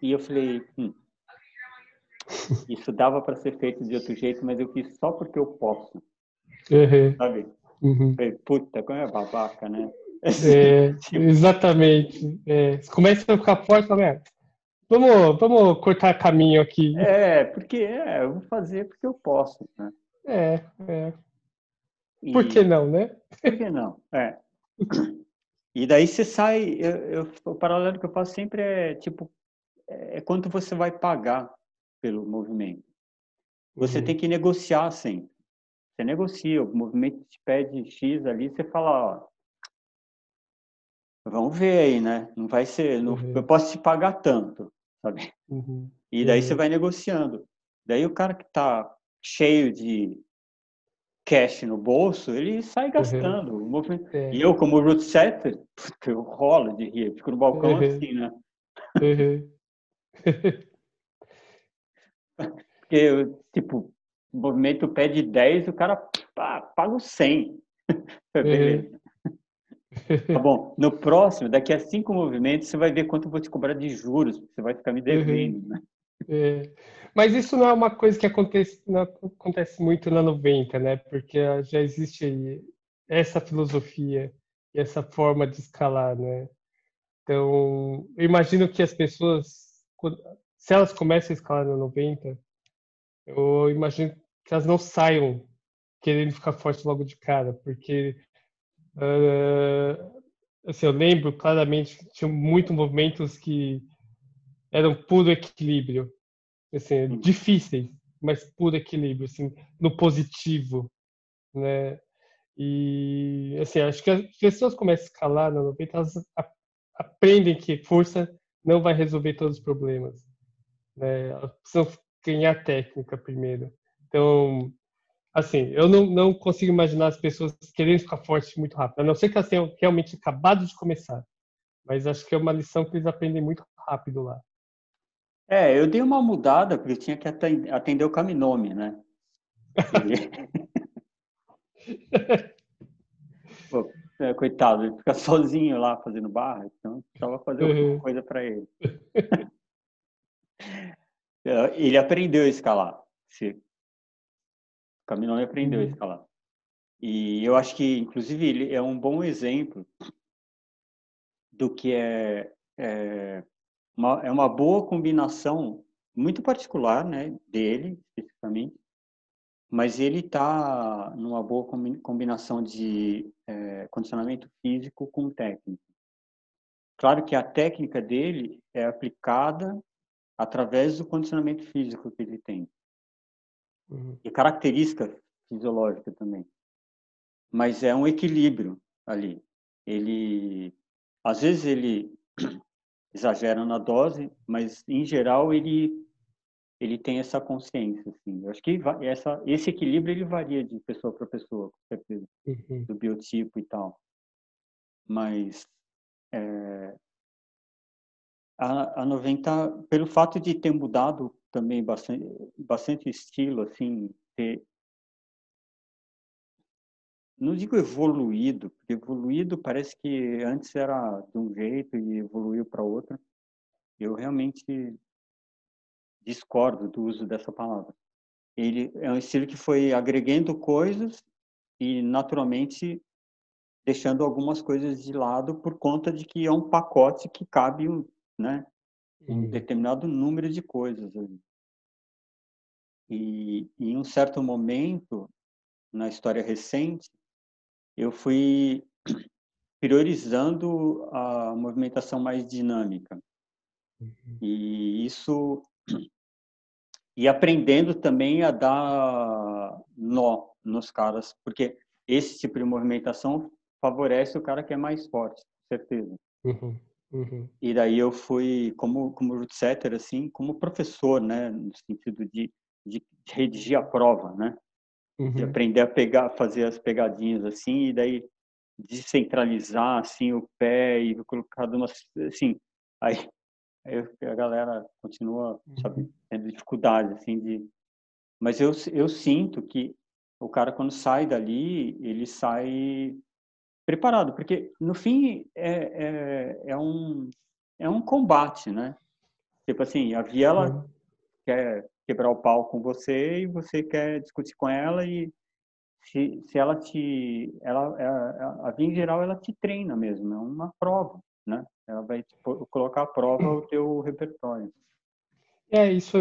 e eu falei, hum, isso dava para ser feito de outro jeito, mas eu fiz só porque eu posso. Uhum. Sabe? Uhum. Falei, puta, como é babaca, né? É, tipo... Exatamente. É, começa a ficar forte, né? Vamos, vamos cortar caminho aqui. É, porque é, eu vou fazer porque eu posso, né? É, é. E... Por que não, né? Por que não? É. E daí você sai, eu, eu, o paralelo que eu faço sempre é tipo, é quanto você vai pagar pelo movimento. Você uhum. tem que negociar sempre. Você negocia, o movimento te pede X ali, você fala, ó, vamos ver aí, né? Não vai ser, não, uhum. eu posso te pagar tanto, sabe? Uhum. E daí você uhum. vai negociando. Daí o cara que está cheio de cash no bolso, ele sai uhum. gastando. Uhum. É. E eu, como root setter, eu rolo de rir, fico no balcão uhum. assim, né? Uhum. Porque, tipo, o movimento pede 10, o cara pá, paga o 100. Beleza. Tá bom, no próximo, daqui a cinco movimentos, você vai ver quanto eu vou te cobrar de juros, você vai ficar me devendo, uhum. né? É. Mas isso não é uma coisa que acontece, acontece muito na 90, né? Porque já existe aí essa filosofia e essa forma de escalar, né? Então, eu imagino que as pessoas, se elas começam a escalar na 90, eu imagino que elas não saiam querendo ficar forte logo de cara, porque uh, assim, eu lembro claramente que tinha muitos movimentos que eram puro equilíbrio, assim, difíceis, mas puro equilíbrio, assim, no positivo, né? E assim, acho que as pessoas começam a escalar na 90, elas aprendem que força não vai resolver todos os problemas. Né? Precisam ganhar técnica primeiro. Então, assim, eu não, não consigo imaginar as pessoas querendo ficar fortes muito rápido, a não ser que elas tenham realmente acabado de começar. Mas acho que é uma lição que eles aprendem muito rápido lá. É, eu dei uma mudada, porque eu tinha que atender o caminome, né? Pô, coitado, ele fica sozinho lá fazendo barra, então precisava fazer alguma uhum. coisa para ele. É, ele aprendeu a escalar. O Caminone aprendeu a uhum. escalar. E eu acho que, inclusive, ele é um bom exemplo do que é, é, uma, é uma boa combinação, muito particular, né, dele, especificamente, mas ele está numa boa combinação de é, condicionamento físico com técnica. Claro que a técnica dele é aplicada através do condicionamento físico que ele tem. Uhum. E característica fisiológica também. Mas é um equilíbrio ali. Ele, às vezes ele exagera na dose, mas em geral ele ele tem essa consciência assim. Eu acho que essa esse equilíbrio ele varia de pessoa para pessoa, com certeza, uhum. do biotipo e tal. Mas é, a, a 90, pelo fato de ter mudado também bastante, bastante estilo, assim, ter, não digo evoluído, porque evoluído parece que antes era de um jeito e evoluiu para outro. Eu realmente discordo do uso dessa palavra. Ele é um estilo que foi agregando coisas e naturalmente deixando algumas coisas de lado por conta de que é um pacote que cabe, né, um uhum. determinado número de coisas. E em um certo momento na história recente, eu fui priorizando a movimentação mais dinâmica. Uhum. E isso e aprendendo também a dar nó nos caras, porque esse tipo de movimentação favorece o cara que é mais forte, com certeza. Uhum, uhum. E daí eu fui como como root setter assim, como professor, né, no sentido de, de redigir a prova, né, uhum. de aprender a pegar, fazer as pegadinhas assim e daí descentralizar assim o pé e colocar umas assim, aí Aí a galera continua, sabe, uhum. tendo dificuldade, assim, de... Mas eu, eu sinto que o cara, quando sai dali, ele sai preparado, porque, no fim, é, é, é um, é um combate, né? Tipo assim, a Viela uhum. quer quebrar o pau com você e você quer discutir com ela e se, se ela te... Ela, a, a Via, em geral, ela te treina mesmo, é uma prova, né? Ela vai tipo, colocar à prova o teu repertório. É, isso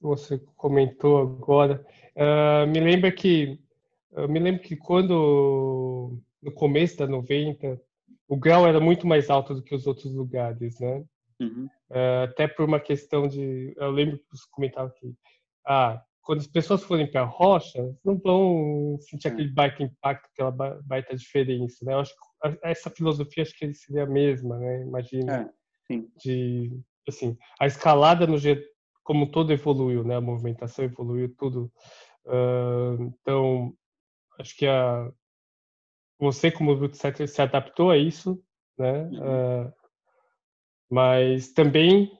você comentou agora. Uh, me lembra que me lembro que quando no começo da 90 o grau era muito mais alto do que os outros lugares, né? Uhum. Uh, até por uma questão de eu lembro que você comentava que ah quando as pessoas forem para a rocha, não vão sentir aquele baita impacto, aquela baita diferença, né? Eu acho que essa filosofia acho que seria a mesma, né? Imagina. É, de assim, a escalada no jeito como todo evoluiu, né? A movimentação evoluiu tudo. Uh, então, acho que a você como root setter se adaptou a isso, né? Uhum. Uh, mas também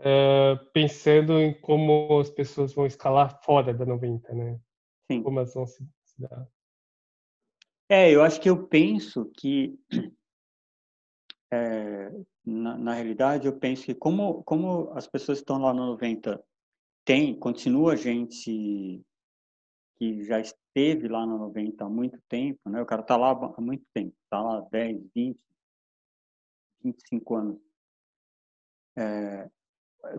uh, pensando em como as pessoas vão escalar fora da 90, né? Sim. Como elas vão se, se dar. É, eu acho que eu penso que, é, na, na, realidade, eu penso que como, como as pessoas estão lá no 90, tem, continua gente que já esteve lá no 90 há muito tempo, né? O cara está lá há muito tempo, está lá 10, 20, 25 anos. É,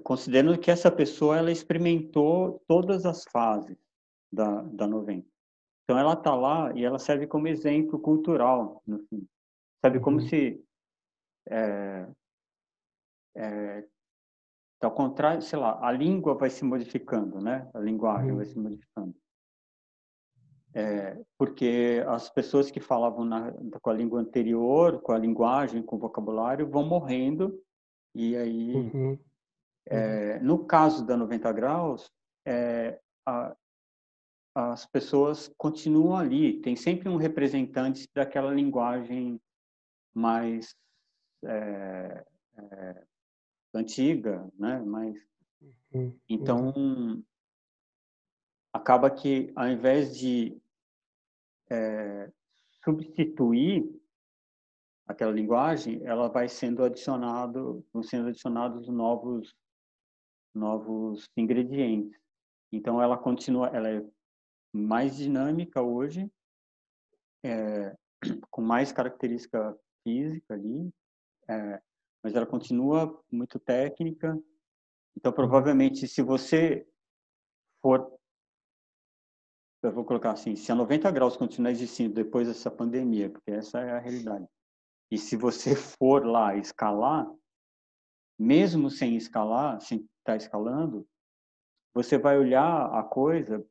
considerando que essa pessoa ela experimentou todas as fases da, da 90. Então ela está lá e ela serve como exemplo cultural, no fim. Sabe, como uhum. se é, é, ao contrário, sei lá, a língua vai se modificando, né? A linguagem uhum. vai se modificando. É, porque as pessoas que falavam na, com a língua anterior, com a linguagem, com o vocabulário, vão morrendo e aí uhum. É, no caso da 90 graus, é, a, as pessoas continuam ali, tem sempre um representante daquela linguagem mais é, é, antiga, né? Mais uhum. então acaba que ao invés de é, substituir aquela linguagem, ela vai sendo adicionado, vão sendo adicionados novos novos ingredientes. Então ela continua, ela é mais dinâmica hoje, é, com mais característica física ali, é, mas ela continua muito técnica. Então provavelmente se você for eu vou colocar assim, se a 90 graus continuar existindo depois dessa pandemia, porque essa é a realidade, e se você for lá escalar, mesmo sem escalar, sem estar tá escalando, você vai olhar a coisa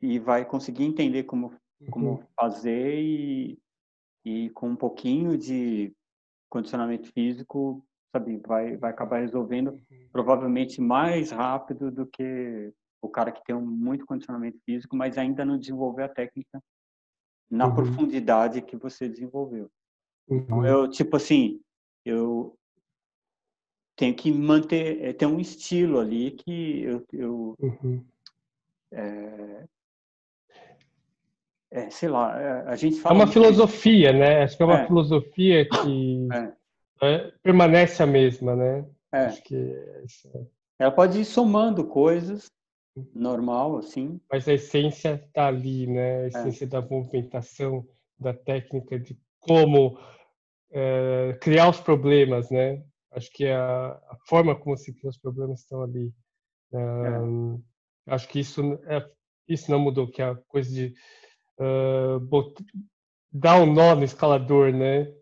e vai conseguir entender como, como uhum. fazer e, e com um pouquinho de condicionamento físico, sabe, vai, vai acabar resolvendo uhum. provavelmente mais rápido do que o cara que tem um muito condicionamento físico, mas ainda não desenvolveu a técnica na uhum. profundidade que você desenvolveu. Então, eu, tipo assim, eu tenho que manter, é, tem um estilo ali que eu, eu uhum. é, é, sei lá, é, a gente fala... É uma filosofia, né? Acho que é uma é. filosofia que é. permanece a mesma, né? Acho que ela pode ir somando coisas, normal, assim. Mas a essência está ali, né? A essência da movimentação, da técnica, de como é, criar os problemas, né? Acho que a, a, forma como se cria os problemas estão ali. Um, é. Acho que isso é, isso não mudou, que é a coisa de uh, bot, dar um nó no escalador, né? É.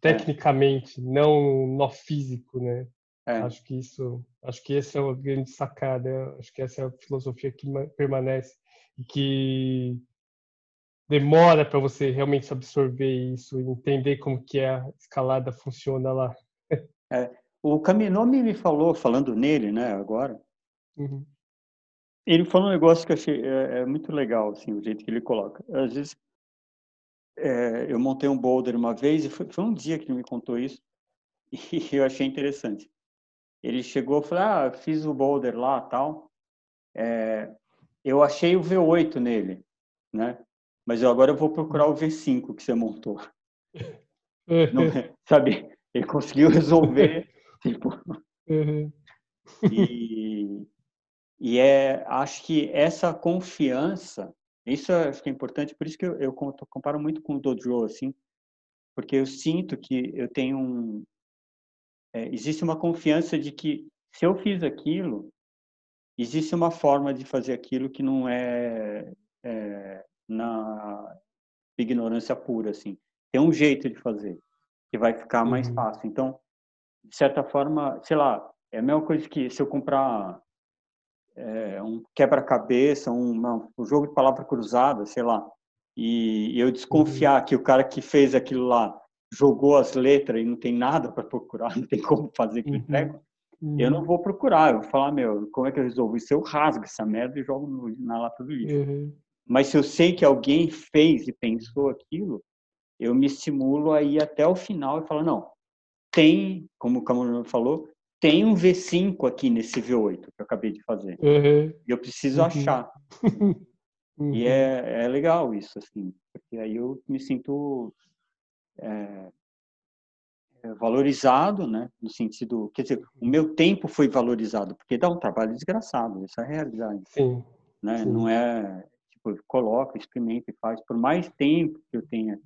Tecnicamente, é. não nó físico, né? É. Acho que isso, acho que esse é o grande sacada. Acho que essa é a filosofia que permanece e que demora para você realmente absorver isso e entender como que a escalada funciona lá. É, o Caminome me falou, falando nele, né, agora, uhum. ele falou um negócio que eu achei é, é, muito legal, assim, o jeito que ele coloca. Às vezes, é, eu montei um boulder uma vez e foi, foi, um dia que ele me contou isso e eu achei interessante. Ele chegou e falou, ah, fiz o boulder lá, tal, é, eu achei o V8 nele, né? Mas eu, agora eu vou procurar o V5 que você montou. Não, é, sabe? Ele conseguiu resolver, tipo... Uhum. E, e é, acho que essa confiança, isso acho que é importante, por isso que eu, eu comparo muito com o Dojo, assim, porque eu sinto que eu tenho um... É, existe uma confiança de que se eu fiz aquilo, existe uma forma de fazer aquilo que não é, é na ignorância pura, assim. Tem um jeito de fazer que vai ficar mais uhum. fácil. Então, de certa forma, sei lá, é a mesma coisa que se eu comprar é, um quebra-cabeça, um, um jogo de palavra cruzada, sei lá, e eu desconfiar uhum. que o cara que fez aquilo lá jogou as letras e não tem nada para procurar, não tem como fazer aquele uhum. treco, uhum. eu não vou procurar. Eu vou falar, meu, como é que eu resolvo isso? Eu rasgo essa merda e jogo no, na lata do lixo. Uhum. Mas se eu sei que alguém fez e pensou aquilo, eu me estimulo a ir até o final e falar, não, tem, como o Camarão falou, tem um V5 aqui nesse V8 que eu acabei de fazer. Uhum. E eu preciso uhum. achar. Uhum. E é, é legal isso, assim, porque aí eu me sinto é, é, valorizado, né, no sentido, quer dizer, o meu tempo foi valorizado, porque dá um trabalho desgraçado, essa é a realidade. Sim. Né? Sim. Não é, tipo, coloca, experimenta e faz, por mais tempo que eu tenha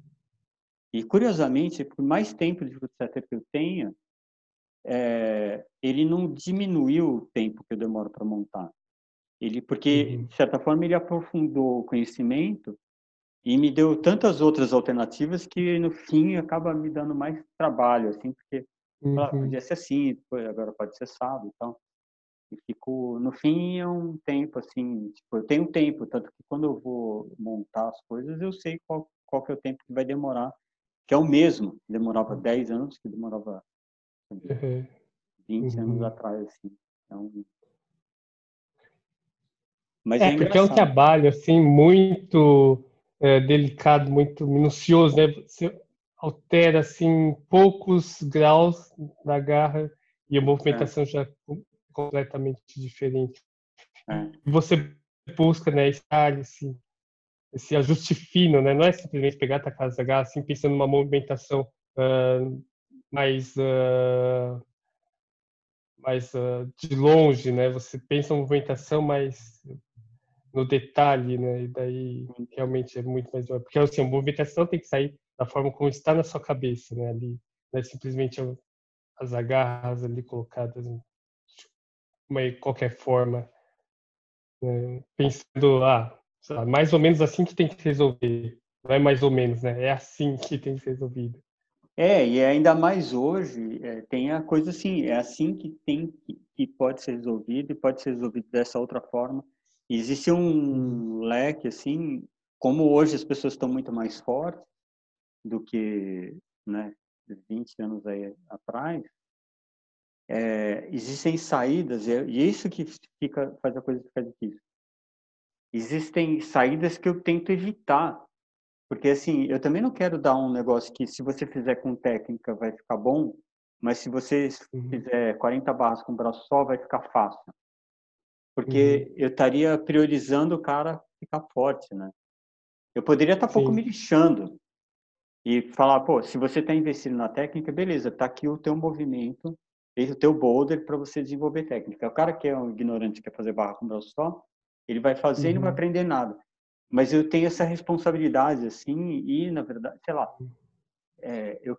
e, curiosamente, por mais tempo de fruto que eu tenha, é, ele não diminuiu o tempo que eu demoro para montar. Ele, porque, uhum. de certa forma, ele aprofundou o conhecimento e me deu tantas outras alternativas que, no fim, acaba me dando mais trabalho, assim, porque uhum. podia ser assim, agora pode ser sábado e tal. E fico, no fim, é um tempo, assim, tipo, eu tenho tempo, tanto que quando eu vou montar as coisas, eu sei qual, qual que é o tempo que vai demorar que é o mesmo, demorava 10 anos que demorava uhum. 20 uhum. anos atrás, assim. Então, mas é, é porque é um trabalho assim muito é, delicado, muito minucioso, né? Você, altera assim poucos graus da garra e a movimentação é. já é completamente diferente. É. Você busca, né, esse, esse, esse ajuste fino, né? Não é simplesmente pegar a casa garra assim pensando numa movimentação uh, mais uh, mais uh, de longe, né? Você pensa uma movimentação mais no detalhe, né? E daí realmente é muito mais porque assim a movimentação tem que sair da forma como está na sua cabeça, né? Ali, não é simplesmente as agarras ali colocadas de qualquer forma, né? pensando ah, mais ou menos assim que tem que resolver, não é mais ou menos, né? É assim que tem que ser resolvido. É, e ainda mais hoje, é, tem a coisa assim, é assim que tem que pode ser resolvido e pode ser resolvido dessa outra forma. Existe um leque assim, como hoje as pessoas estão muito mais fortes do que, né, 20 anos aí atrás, é, existem saídas e é isso que fica faz a coisa ficar difícil. Existem saídas que eu tento evitar porque, assim, eu também não quero dar um negócio que, se você fizer com técnica, vai ficar bom, mas se você uhum. fizer 40 barras com braço só, vai ficar fácil. Porque uhum. eu estaria priorizando o cara ficar forte, né? Eu poderia estar tá pouco me lixando e falar, pô, se você está investindo na técnica, beleza, tá aqui o teu movimento, o teu boulder para você desenvolver técnica. O cara que é um ignorante, quer fazer barra com braço só, ele vai fazer uhum. e não vai uhum. aprender nada mas eu tenho essa responsabilidade assim e na verdade sei lá é, eu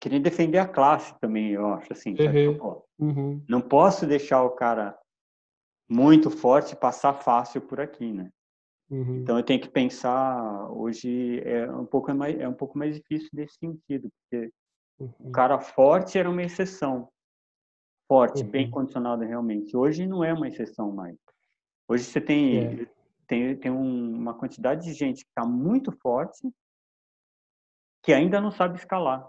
queria defender a classe também eu acho assim uhum. Uhum. não posso deixar o cara muito forte passar fácil por aqui né uhum. então eu tenho que pensar hoje é um pouco mais é um pouco mais difícil nesse sentido porque o uhum. cara forte era uma exceção forte bem uhum. condicionado realmente hoje não é uma exceção mais hoje você tem é tem, tem um, uma quantidade de gente que está muito forte que ainda não sabe escalar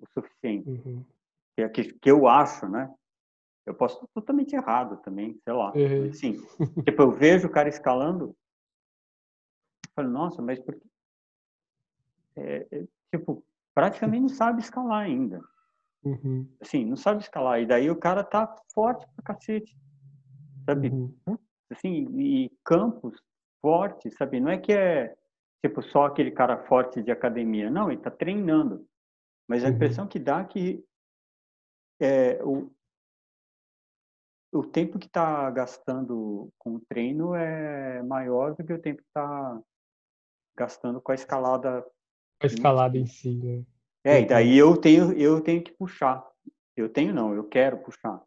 o suficiente. Uhum. Que, é que, que eu acho, né? Eu posso estar totalmente errado também, sei lá. Uhum. Sim. tipo, eu vejo o cara escalando, eu falo, nossa, mas por que? É, é, tipo, praticamente não sabe escalar ainda. Uhum. Assim, não sabe escalar. E daí o cara tá forte pra cacete. Sabe? Uhum. Assim, e campos forte, sabe? Não é que é tipo só aquele cara forte de academia, não, ele está treinando. Mas a uhum. impressão que dá é que é, o, o tempo que está gastando com o treino é maior do que o tempo que está gastando com a escalada. Com a escalada em si, né? É, e daí eu tenho, eu tenho que puxar. Eu tenho não, eu quero puxar.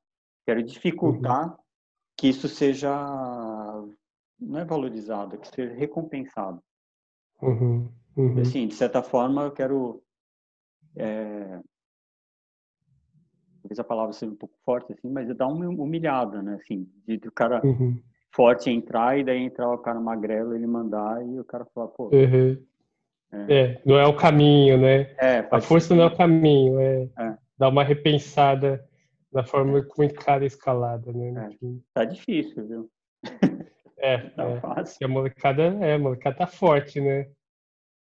Quero dificultar uhum. que isso seja não é valorizado, é que ser recompensado. Uhum, uhum. Assim, de certa forma, eu quero é, talvez a palavra seja um pouco forte assim, mas é dar uma humilhada, né? Assim, de, de o cara uhum. forte entrar e daí entrar o cara magrelo ele mandar e o cara falar, pô. Uhum. É. é. não é o caminho, né? É, a força ser. não é o caminho, é, é. dar uma repensada na forma como encara a escalada, né? É. Tá difícil, viu? É, tá é. fácil. E a molecada, é, a molecada tá forte, né?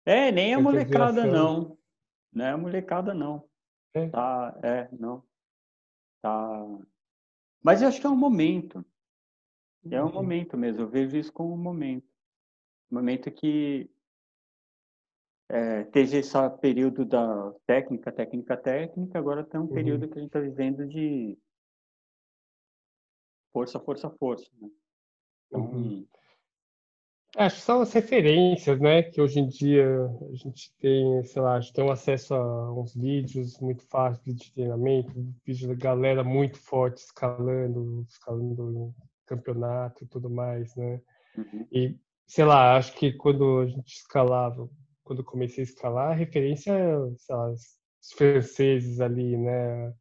É, nem a molecada não. Não é a molecada não. É. Tá, é, não. Tá. Mas eu acho que é um momento. É um uhum. momento mesmo. Eu vejo isso como um momento. Um momento que é, teve esse período da técnica, técnica, técnica, agora tem um uhum. período que a gente está vivendo de força, força, força. Né? Então, uhum. Acho que são as referências, né? Que hoje em dia a gente tem, sei lá, a gente tem um acesso a uns vídeos muito fáceis de treinamento, vídeos da galera muito forte escalando, escalando campeonato e tudo mais, né? Uhum. E, sei lá, acho que quando a gente escalava, quando comecei a escalar, a referência, sei lá, os franceses ali, né?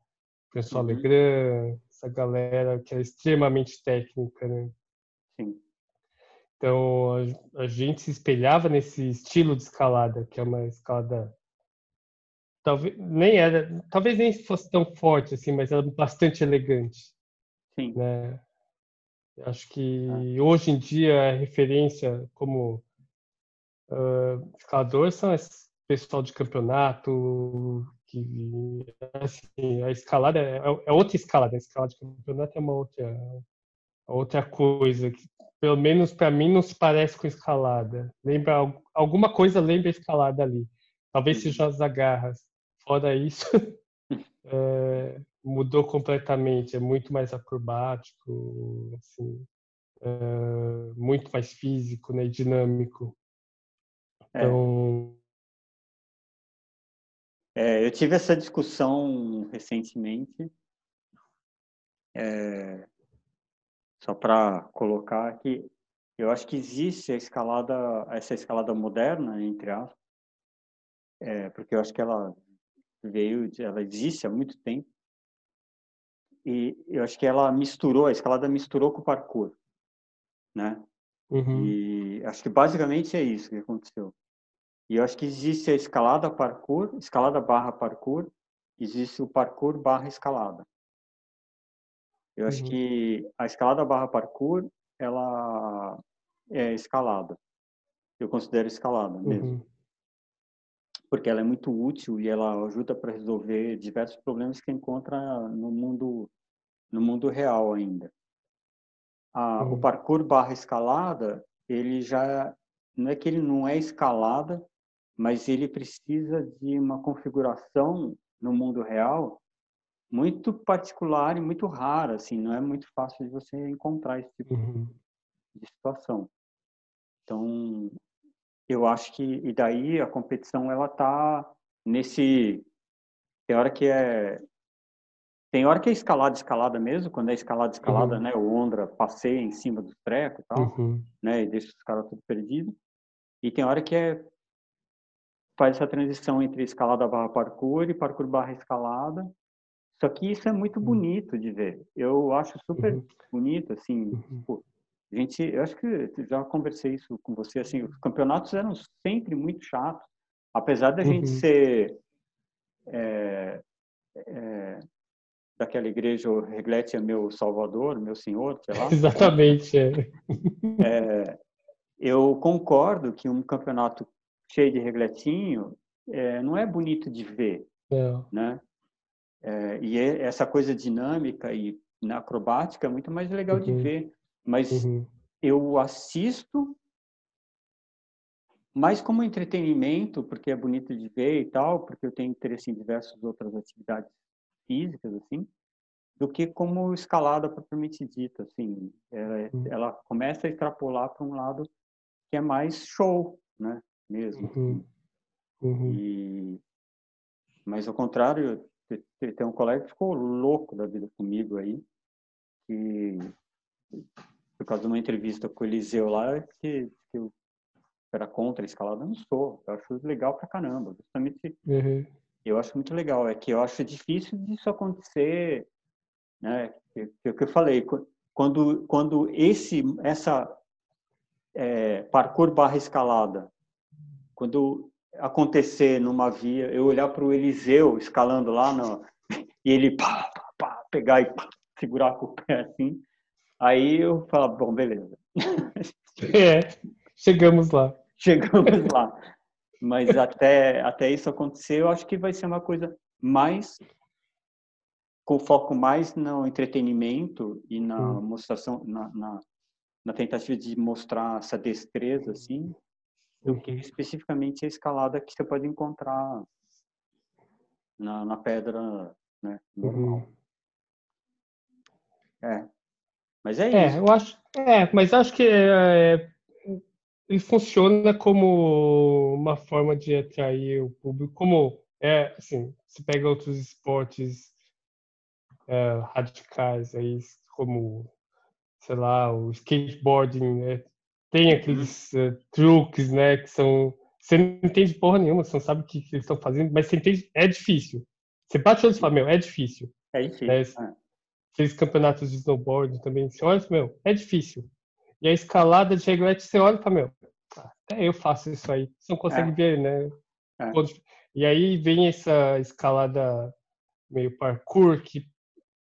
François uhum. Legrand, essa galera que é extremamente técnica, né? Sim. Então, a, a, gente se espelhava nesse estilo de escalada, que é uma escalada talvez nem era, talvez nem fosse tão forte assim, mas era bastante elegante. Sim. Né? Acho que ah. hoje em dia a referência como uh, escalador são as pessoal de campeonato, que assim, a escalada é, é outra escalada, a escalada de campeonato é uma outra, outra coisa, que pelo menos para mim não se parece com escalada. Lembra alguma coisa lembra escalada ali. Talvez uhum. seja as agarras. Fora isso, é, mudou completamente. É muito mais acrobático, assim, é, muito mais físico, né, dinâmico. É. Então é, eu tive essa discussão recentemente, é, só para colocar aqui, eu acho que existe a escalada, essa escalada moderna, entre aspas, é, porque eu acho que ela veio, ela existe há muito tempo, e eu acho que ela misturou, a escalada misturou com o parkour, né? Uhum. E acho que basicamente é isso que aconteceu. E eu acho que existe a escalada parkour, escalada barra parkour, existe o parkour barra escalada. Eu acho uhum. que a escalada barra parkour, ela é escalada. Eu considero escalada mesmo. Uhum. Porque ela é muito útil e ela ajuda para resolver diversos problemas que encontra no mundo no mundo real ainda. Uhum. O parkour barra escalada, ele já não é que ele não é escalada, mas ele precisa de uma configuração no mundo real muito particular e muito rara, assim, não é muito fácil de você encontrar esse tipo uhum. de situação. Então, eu acho que e daí a competição ela tá nesse tem hora que é tem hora que é escalada escalada mesmo, quando é escalada escalada, uhum. né, o Ondra passeia em cima dos trecos e tal, uhum. né, e deixa os caras tudo perdido. E tem hora que é faz essa transição entre escalada barra parkour e parkour barra escalada. Só que isso é muito uhum. bonito de ver. Eu acho super uhum. bonito, assim. Uhum. Pô, gente, eu acho que já conversei isso com você, assim, os campeonatos eram sempre muito chatos. Apesar da uhum. gente ser é, é, daquela igreja, o Reglete é meu salvador, meu senhor, sei lá. Exatamente. É. é. eu concordo que um campeonato cheio de regletinho, é, não é bonito de ver, né? É, e é, essa coisa dinâmica e na acrobática é muito mais legal uhum. de ver, mas uhum. eu assisto mais como entretenimento, porque é bonito de ver e tal, porque eu tenho interesse em diversas outras atividades físicas, assim, do que como escalada propriamente dita, assim. Ela, uhum. ela começa a extrapolar para um lado que é mais show, né? mesmo. Uhum. Uhum. E, mas ao contrário, tem um colega que ficou louco da vida comigo aí, que por causa de uma entrevista com o Eliseu lá, que, que eu era contra a escalada, eu não sou. Eu acho legal pra caramba. Justamente, uhum. Eu acho muito legal. É que eu acho difícil disso acontecer, né? Que, que, que eu falei, quando, quando esse, essa é, parkour barra escalada quando acontecer numa via, eu olhar para o Eliseu escalando lá no, e ele pá, pá, pá, pegar e pá, segurar com o pé assim, aí eu falo, bom, beleza. É, chegamos lá. Chegamos lá. Mas até, até isso acontecer, eu acho que vai ser uma coisa mais com foco mais no entretenimento e na hum. mostração, na, na, na, tentativa de mostrar essa destreza, assim, do que especificamente a escalada que você pode encontrar na, na pedra né, normal. Uhum. É. Mas é, é isso. Eu acho, é, mas acho que é, ele funciona como uma forma de atrair o público. Como, é, assim, se pega outros esportes é, radicais aí, como, sei lá, o skateboarding, né? tem aqueles uh, truques, né, que são você não entende porra nenhuma, você não sabe o que, que eles estão fazendo, mas você entende, é difícil. Você bate o olho e fala, meu, é difícil. É difícil. Né? É. Aqueles campeonatos de snowboard também, você olha e fala, meu, é difícil. E a escalada de reglete, você olha e fala, meu, até eu faço isso aí. Você não consegue é. ver, né? É. E aí vem essa escalada meio parkour, que,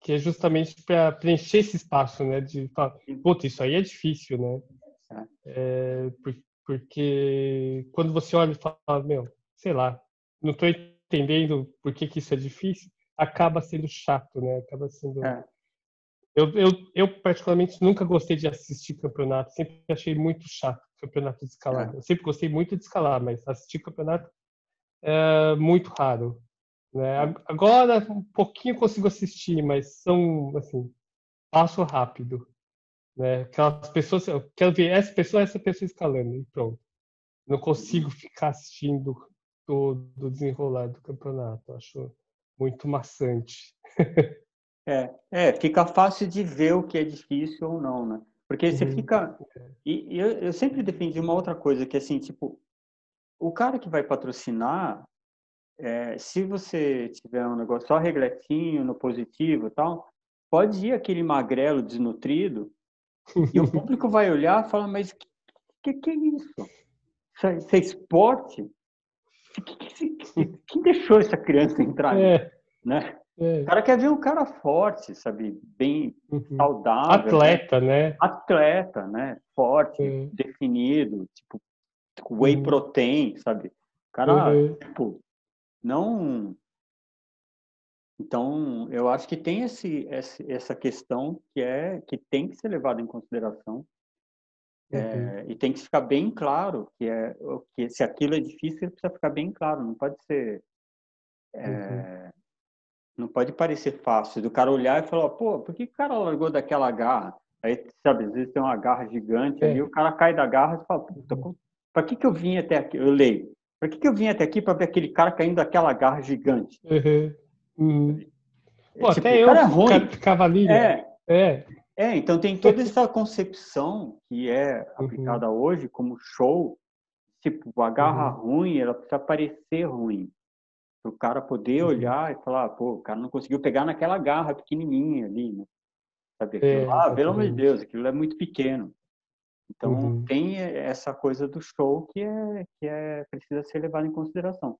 que é justamente para preencher esse espaço, né? De falar, puta, isso aí é difícil, né? É, porque quando você olha e fala, meu, sei lá, não estou entendendo por que, que isso é difícil, acaba sendo chato, né? Acaba sendo. É. Eu, eu, eu, particularmente, nunca gostei de assistir campeonato, sempre achei muito chato campeonato de escalada. É. Eu sempre gostei muito de escalar, mas assistir campeonato é muito raro. Né? Agora, um pouquinho consigo assistir, mas são, assim, passo rápido. Né? Aquelas pessoas, eu quero ver essa pessoa, essa pessoa escalando, e pronto. Não consigo ficar assistindo todo o desenrolar do campeonato. Acho muito maçante. é, é, fica fácil de ver o que é difícil ou não, né? Porque você uhum. fica. E, eu, eu, sempre defendi uma outra coisa, que assim, tipo, o cara que vai patrocinar, é, se você tiver um negócio só regletinho, no positivo e tal, pode ir aquele magrelo desnutrido e o público vai olhar e falar, mas que, que, que é isso? Isso é, esporte? Quem deixou essa criança entrar? É. Né? É. O cara quer ver um cara forte, sabe? Bem uhum. saudável. Atleta, né? né? Atleta, né? Forte, é. definido, tipo, whey uhum. protein, sabe? O cara, uhum. tipo, não. Então, eu acho que tem esse, essa questão que é que tem que ser levada em consideração é, uhum. e tem que ficar bem claro que é que se aquilo é difícil precisa ficar bem claro, não pode ser é, uhum. Não pode parecer fácil do cara olhar e falar, pô, por que o cara largou daquela garra? Aí, sabe, às vezes tem uma garra gigante é. ali, o cara cai da garra e fala, puta, uhum. para que que eu vim até aqui? Eu leio. Para que que eu vim até aqui para ver aquele cara caindo daquela garra gigante? Uhum. Uhum. Pô, tipo, até eu cara é ruim. cavalinho. É. É. É, então tem toda essa concepção que é aplicada uhum. hoje como show, tipo, a garra uhum. ruim, ela precisa parecer ruim. Para o cara poder uhum. olhar e falar, pô, o cara não conseguiu pegar naquela garra pequenininha ali, né? Sabe, é, ah, pelo amor de Deus, aquilo é muito pequeno. Então uhum. tem essa coisa do show que é que é precisa ser levada em consideração.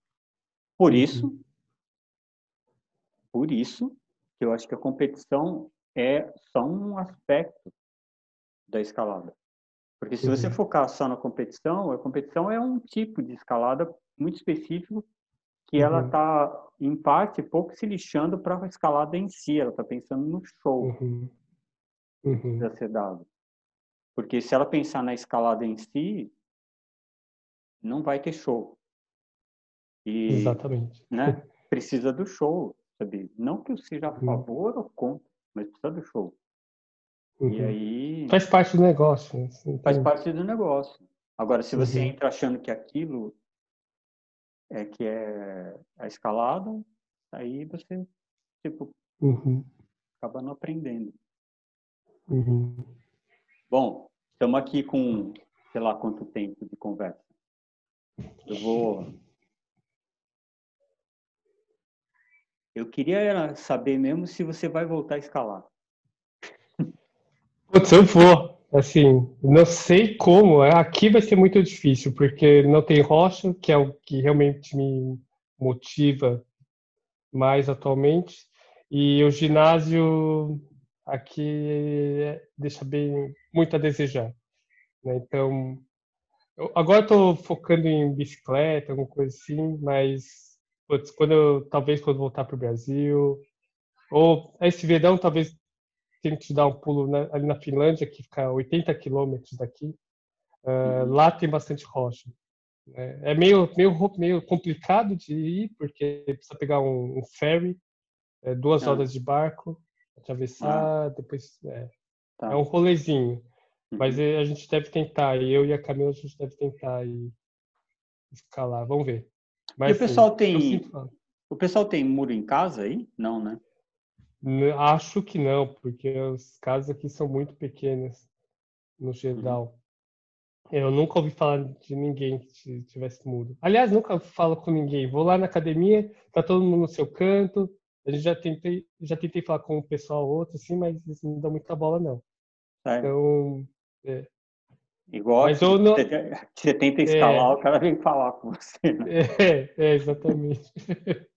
Por uhum. isso, por isso que eu acho que a competição é só um aspecto da escalada. Porque se uhum. você focar só na competição, a competição é um tipo de escalada muito específico que uhum. ela está, em parte, pouco se lixando para a escalada em si. Ela está pensando no show uhum. uhum. a ser dado. Porque se ela pensar na escalada em si, não vai ter show. E, Exatamente. Né, precisa do show, sabe? Não que eu seja a uhum. favor ou contra, mas precisa do show. Uhum. E aí. Faz parte do negócio. Né? Faz parte do negócio. Agora, se você uhum. entra achando que aquilo é que é a escalada, aí você, tipo, uhum. acaba não aprendendo. Uhum. Bom, estamos aqui com, sei lá quanto tempo de conversa. Eu vou Eu queria saber mesmo se você vai voltar a escalar. Putz, eu vou. Assim, não sei como. Aqui vai ser muito difícil, porque não tem rocha, que é o que realmente me motiva mais atualmente. E o ginásio aqui deixa bem muito a desejar. Né? Então, eu, agora estou focando em bicicleta, alguma coisa assim, mas putz, quando eu, talvez quando voltar para o Brasil, ou esse verão talvez tenha que dar um pulo na, ali na Finlândia, que fica a 80 quilômetros daqui. Uh, lá tem bastante rocha. É, é meio, meio, meio complicado de ir, porque precisa pegar um, um ferry, é, duas ah. horas de barco, atravessar, ah. depois. É, tá. é, um rolezinho. Uhum. Mas a gente deve tentar, eu e a Camila, a gente deve tentar ir escalar. Vamos ver. Mas, e o pessoal tem. O pessoal tem muro em casa aí? Não, né? Acho que não, porque as casas aqui são muito pequenas, no geral. Uhum. Eu nunca ouvi falar de ninguém que tivesse muro. Aliás, nunca falo com ninguém. Vou lá na academia, tá todo mundo no seu canto. A gente já tentei, já tentei falar com o pessoal outro, assim, mas eles não dão muita bola, não. É. Então, é. Igual Mas eu não... você tenta escalar, é... o cara vem falar com você. Né? É, é, exatamente.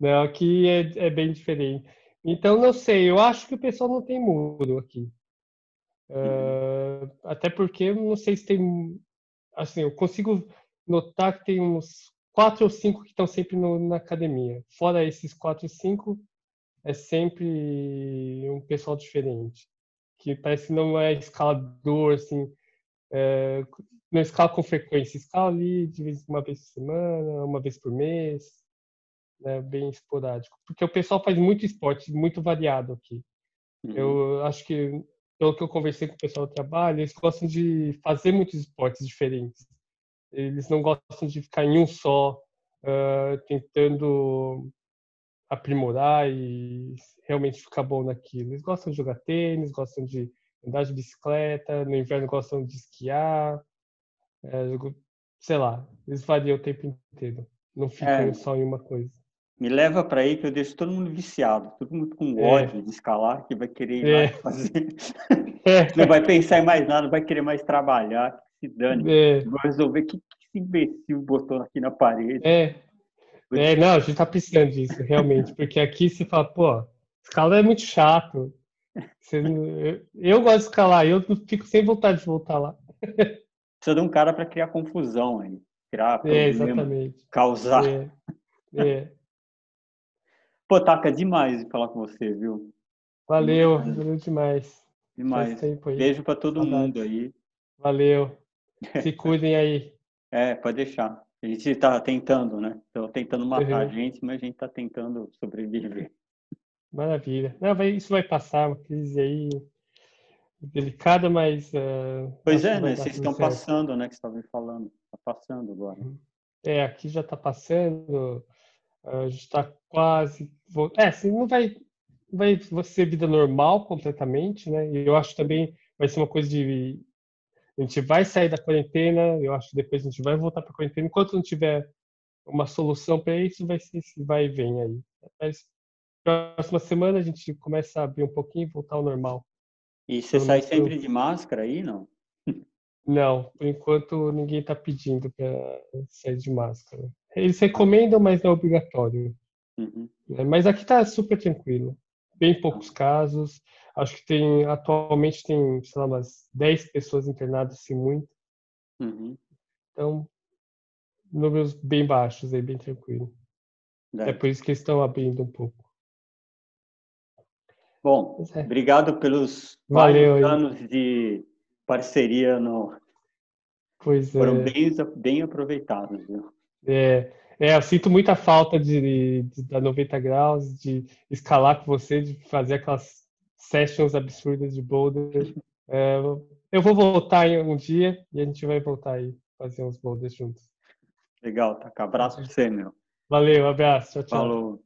não, aqui é, é bem diferente. Então, não sei, eu acho que o pessoal não tem muro aqui. Uhum. Uh, até porque não sei se tem. Assim, eu consigo notar que tem uns quatro ou cinco que estão sempre no, na academia. Fora esses quatro ou cinco, é sempre um pessoal diferente. Que parece que não é escalador, assim, é, não escala com frequência, escala ali de vez, uma vez por semana, uma vez por mês, né, bem esporádico. Porque o pessoal faz muito esporte, muito variado aqui. Uhum. Eu acho que, pelo que eu conversei com o pessoal do trabalho, eles gostam de fazer muitos esportes diferentes. Eles não gostam de ficar em um só, uh, tentando aprimorar e realmente ficar bom naquilo. Eles gostam de jogar tênis, gostam de andar de bicicleta, no inverno gostam de esquiar, é, sei lá, eles variam o tempo inteiro. Não ficam é. só em uma coisa. Me leva para aí que eu deixo todo mundo viciado, todo mundo com é. ódio de escalar, que vai querer ir é. fazer. É. Não vai pensar em mais nada, não vai querer mais trabalhar, se dane. É. Vou resolver o que, que esse imbecil botou aqui na parede. É. É, não, a gente tá precisando disso, realmente, porque aqui se fala, pô, escalar é muito chato. Você, eu, eu, gosto de escalar, eu fico sem vontade de voltar lá. Precisa de um cara para criar confusão aí, criar problema, é, exatamente. causar. É, é. Pô, Taca, demais de falar com você, viu? Valeu, valeu demais. Demais. Beijo para todo Saudade. mundo aí. Valeu. Se cuidem aí. É, pode deixar. A gente está tentando, né? Estou tentando matar uhum. a gente, mas a gente está tentando sobreviver. Maravilha. Não, vai, isso vai passar, uma crise aí delicada, mas. Uh, pois é, né? Vocês estão certo. passando, né? Que você estava me falando. Está passando agora. Uhum. É, aqui já está passando. A gente está quase. É, assim, não vai, vai ser vida normal completamente, né? E eu acho também vai ser uma coisa de a gente vai sair da quarentena, eu acho que depois a gente vai voltar para a quarentena. Enquanto não tiver uma solução para isso, vai ser esse vai e vem aí. Mas próxima semana a gente começa a abrir um pouquinho e voltar ao normal. E você sai sempre de máscara aí, não? Não, por enquanto ninguém está pedindo para sair de máscara. Eles recomendam, mas não é obrigatório. Uhum. É, mas aqui está super tranquilo. Bem poucos casos. Acho que tem, atualmente tem, sei lá, umas 10 pessoas internadas, assim, muito. Uhum. Então, números bem baixos aí, bem tranquilo. É. é por isso que eles estão abrindo um pouco. Bom, é. obrigado pelos Valeu, anos de parceria no. Pois Foram é. bem, bem aproveitados, viu? É, é, eu sinto muita falta de, de, da 90 graus, de escalar com você, de fazer aquelas sessions absurdas de boulder. É, eu vou voltar em um dia e a gente vai voltar aí fazer uns boulders juntos. Legal, tá. Abraço pra você, meu. Valeu, abraço. Tchau, tchau. Falou.